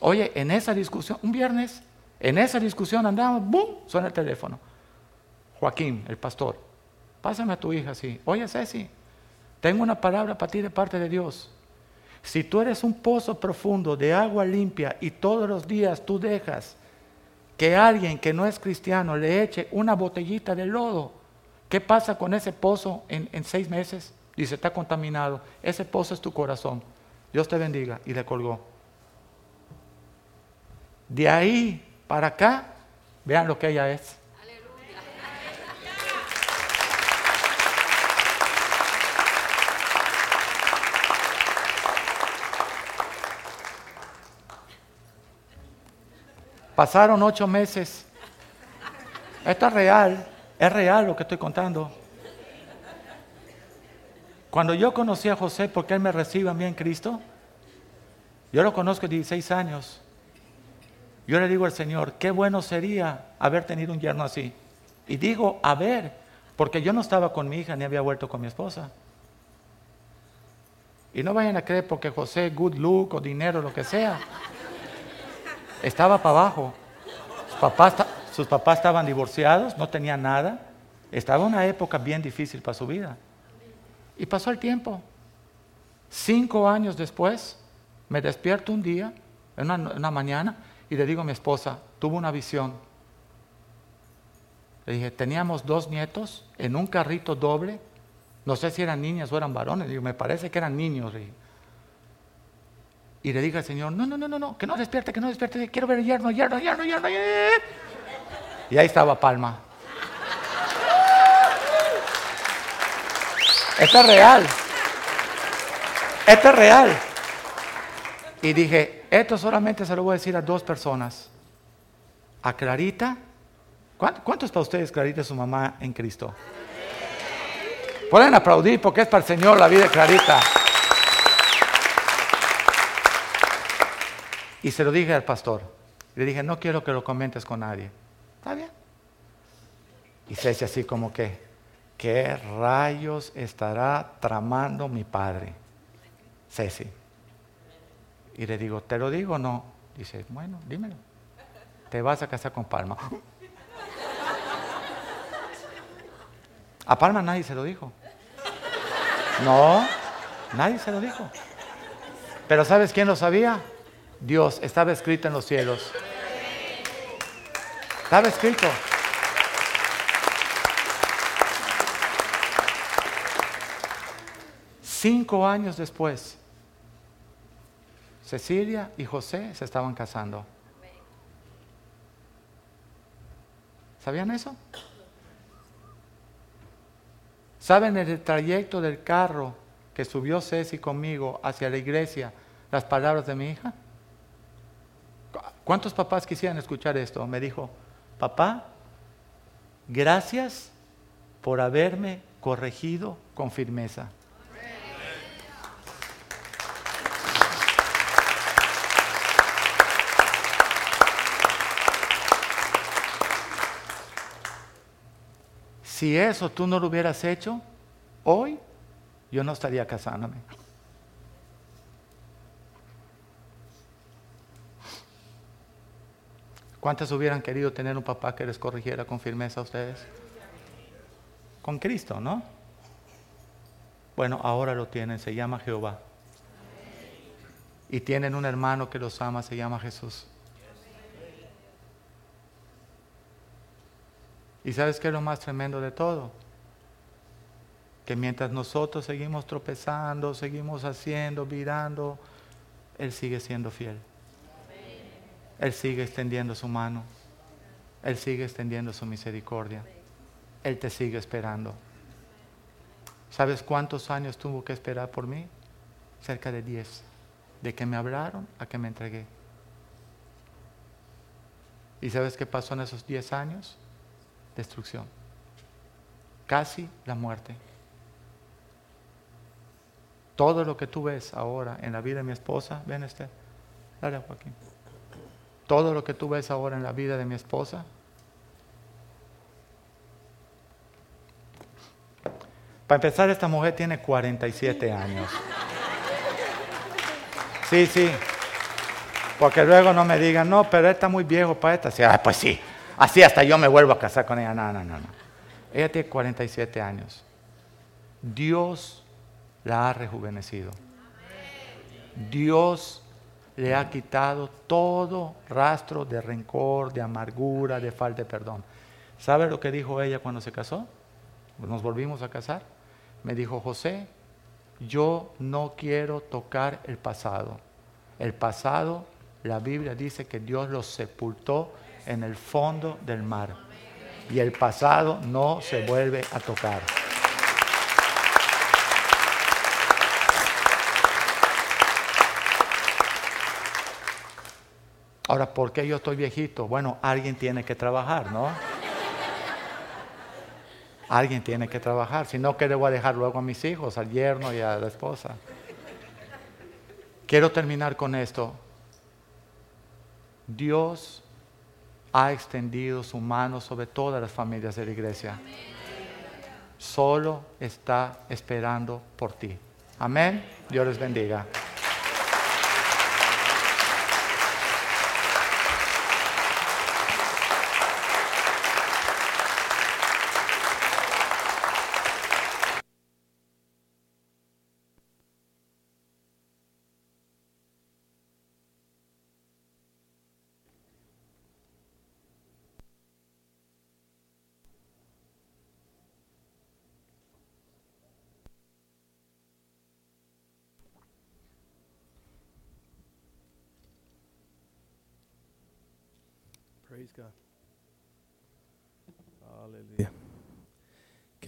Oye, en esa discusión, un viernes, en esa discusión andamos, ¡bum! Suena el teléfono. Joaquín, el pastor. Pásame a tu hija así. Oye, Ceci, tengo una palabra para ti de parte de Dios. Si tú eres un pozo profundo de agua limpia y todos los días tú dejas que alguien que no es cristiano le eche una botellita de lodo, ¿qué pasa con ese pozo en, en seis meses? Dice, está contaminado. Ese pozo es tu corazón. Dios te bendiga. Y le colgó. De ahí para acá, vean lo que ella es. Pasaron ocho meses. Esto es real, es real lo que estoy contando. Cuando yo conocí a José, porque él me recibe a mí en Cristo, yo lo conozco 16 años. Yo le digo al Señor, qué bueno sería haber tenido un yerno así. Y digo, a ver, porque yo no estaba con mi hija ni había vuelto con mi esposa. Y no vayan a creer porque José, good look o dinero, lo que sea. Estaba para abajo. Sus papás, estaban divorciados, no tenían nada. Estaba una época bien difícil para su vida. Y pasó el tiempo. Cinco años después, me despierto un día, en una, mañana, y le digo a mi esposa, tuvo una visión. Le dije, teníamos dos nietos en un carrito doble. No sé si eran niñas o eran varones. Digo, me parece que eran niños. Y le dije al Señor, no, no, no, no, no, que no despierte, que no despierte. Quiero ver el yerno, yerno, yerno, yerno. Y ahí estaba Palma. Esto es real. Esto es real. Y dije, esto solamente se lo voy a decir a dos personas. A Clarita. ¿Cuántos para ustedes Clarita es su mamá en Cristo? Pueden aplaudir porque es para el Señor la vida de Clarita. Y se lo dije al pastor. Le dije, no quiero que lo comentes con nadie. ¿Está bien? Y se así como que, ¿qué rayos estará tramando mi padre? Ceci. Y le digo, ¿te lo digo o no? Dice, bueno, dímelo. Te vas a casar con Palma. A Palma nadie se lo dijo. No, nadie se lo dijo. Pero ¿sabes quién lo sabía? Dios, estaba escrito en los cielos. Estaba escrito. Cinco años después, Cecilia y José se estaban casando. ¿Sabían eso? ¿Saben el trayecto del carro que subió Ceci conmigo hacia la iglesia? Las palabras de mi hija. ¿Cuántos papás quisieran escuchar esto? Me dijo, papá, gracias por haberme corregido con firmeza. Si eso tú no lo hubieras hecho, hoy yo no estaría casándome. ¿Cuántas hubieran querido tener un papá que les corrigiera con firmeza a ustedes? Con Cristo, ¿no? Bueno, ahora lo tienen, se llama Jehová. Y tienen un hermano que los ama, se llama Jesús. ¿Y sabes qué es lo más tremendo de todo? Que mientras nosotros seguimos tropezando, seguimos haciendo, virando, Él sigue siendo fiel. Él sigue extendiendo su mano. Él sigue extendiendo su misericordia. Él te sigue esperando. ¿Sabes cuántos años tuvo que esperar por mí? Cerca de diez. De que me hablaron a que me entregué. ¿Y sabes qué pasó en esos diez años? Destrucción. Casi la muerte. Todo lo que tú ves ahora en la vida de mi esposa, ven este, dale a Joaquín todo lo que tú ves ahora en la vida de mi esposa. Para empezar, esta mujer tiene 47 años. Sí, sí. Porque luego no me digan, no, pero está muy viejo para esta. Ah, pues sí, así hasta yo me vuelvo a casar con ella. No, no, no, no. Ella tiene 47 años. Dios la ha rejuvenecido. Dios le ha quitado todo rastro de rencor, de amargura, de falta de perdón. ¿Sabe lo que dijo ella cuando se casó? Nos volvimos a casar. Me dijo, José, yo no quiero tocar el pasado. El pasado, la Biblia dice que Dios lo sepultó en el fondo del mar. Y el pasado no se vuelve a tocar. Ahora, ¿por qué yo estoy viejito? Bueno, alguien tiene que trabajar, ¿no? Alguien tiene que trabajar, si no, ¿qué le voy a dejar luego a mis hijos, al yerno y a la esposa? Quiero terminar con esto. Dios ha extendido su mano sobre todas las familias de la iglesia. Solo está esperando por ti. Amén. Dios les bendiga.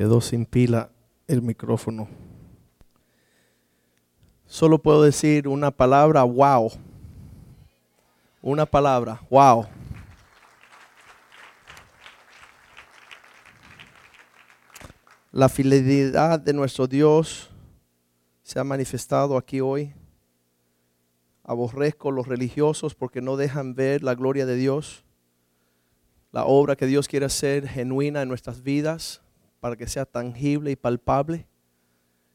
Quedó sin pila el micrófono. Solo puedo decir una palabra, wow. Una palabra, wow. La fidelidad de nuestro Dios se ha manifestado aquí hoy. Aborrezco los religiosos porque no dejan ver la gloria de Dios, la obra que Dios quiere hacer genuina en nuestras vidas para que sea tangible y palpable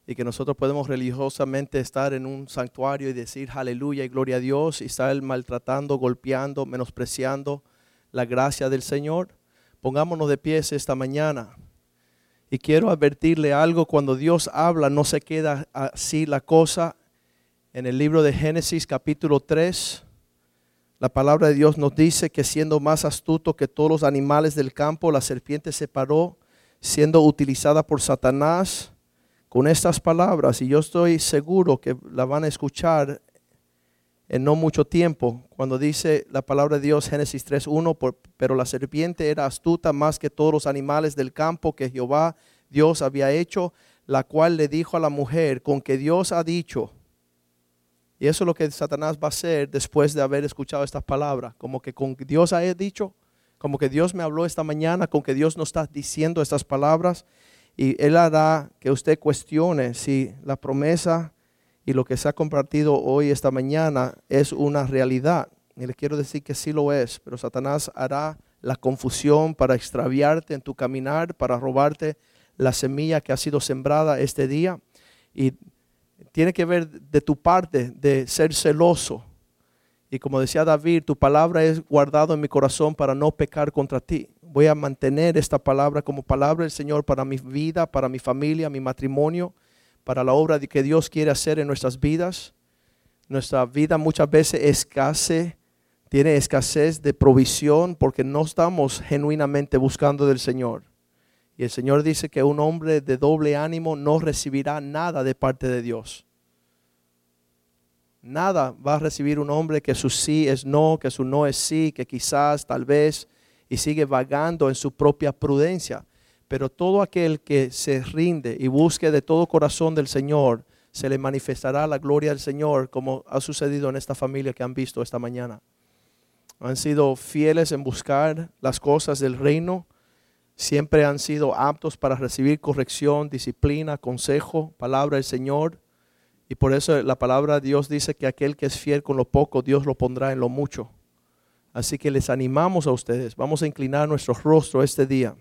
y que nosotros podemos religiosamente estar en un santuario y decir aleluya y gloria a Dios y estar maltratando, golpeando, menospreciando la gracia del Señor. Pongámonos de pies esta mañana. Y quiero advertirle algo, cuando Dios habla no se queda así la cosa. En el libro de Génesis capítulo 3, la palabra de Dios nos dice que siendo más astuto que todos los animales del campo, la serpiente se paró, siendo utilizada por Satanás con estas palabras. Y yo estoy seguro que la van a escuchar en no mucho tiempo, cuando dice la palabra de Dios, Génesis 3.1, pero la serpiente era astuta más que todos los animales del campo que Jehová Dios había hecho, la cual le dijo a la mujer, con que Dios ha dicho, y eso es lo que Satanás va a hacer después de haber escuchado estas palabras, como que con Dios ha dicho, como que Dios me habló esta mañana, con que Dios nos está diciendo estas palabras, y Él hará que usted cuestione si la promesa y lo que se ha compartido hoy, esta mañana, es una realidad. Y le quiero decir que sí lo es, pero Satanás hará la confusión para extraviarte en tu caminar, para robarte la semilla que ha sido sembrada este día. Y tiene que ver de tu parte de ser celoso. Y como decía David, tu palabra es guardado en mi corazón para no pecar contra ti. Voy a mantener esta palabra como palabra del Señor para mi vida, para mi familia, mi matrimonio para la obra que Dios quiere hacer en nuestras vidas. Nuestra vida muchas veces escase, tiene escasez de provisión porque no estamos genuinamente buscando del Señor. Y el Señor dice que un hombre de doble ánimo no recibirá nada de parte de Dios. Nada va a recibir un hombre que su sí es no, que su no es sí, que quizás, tal vez, y sigue vagando en su propia prudencia. Pero todo aquel que se rinde y busque de todo corazón del Señor, se le manifestará la gloria del Señor, como ha sucedido en esta familia que han visto esta mañana. Han sido fieles en buscar las cosas del reino, siempre han sido aptos para recibir corrección, disciplina, consejo, palabra del Señor. Y por eso la palabra de Dios dice que aquel que es fiel con lo poco, Dios lo pondrá en lo mucho. Así que les animamos a ustedes. Vamos a inclinar nuestro rostro este día.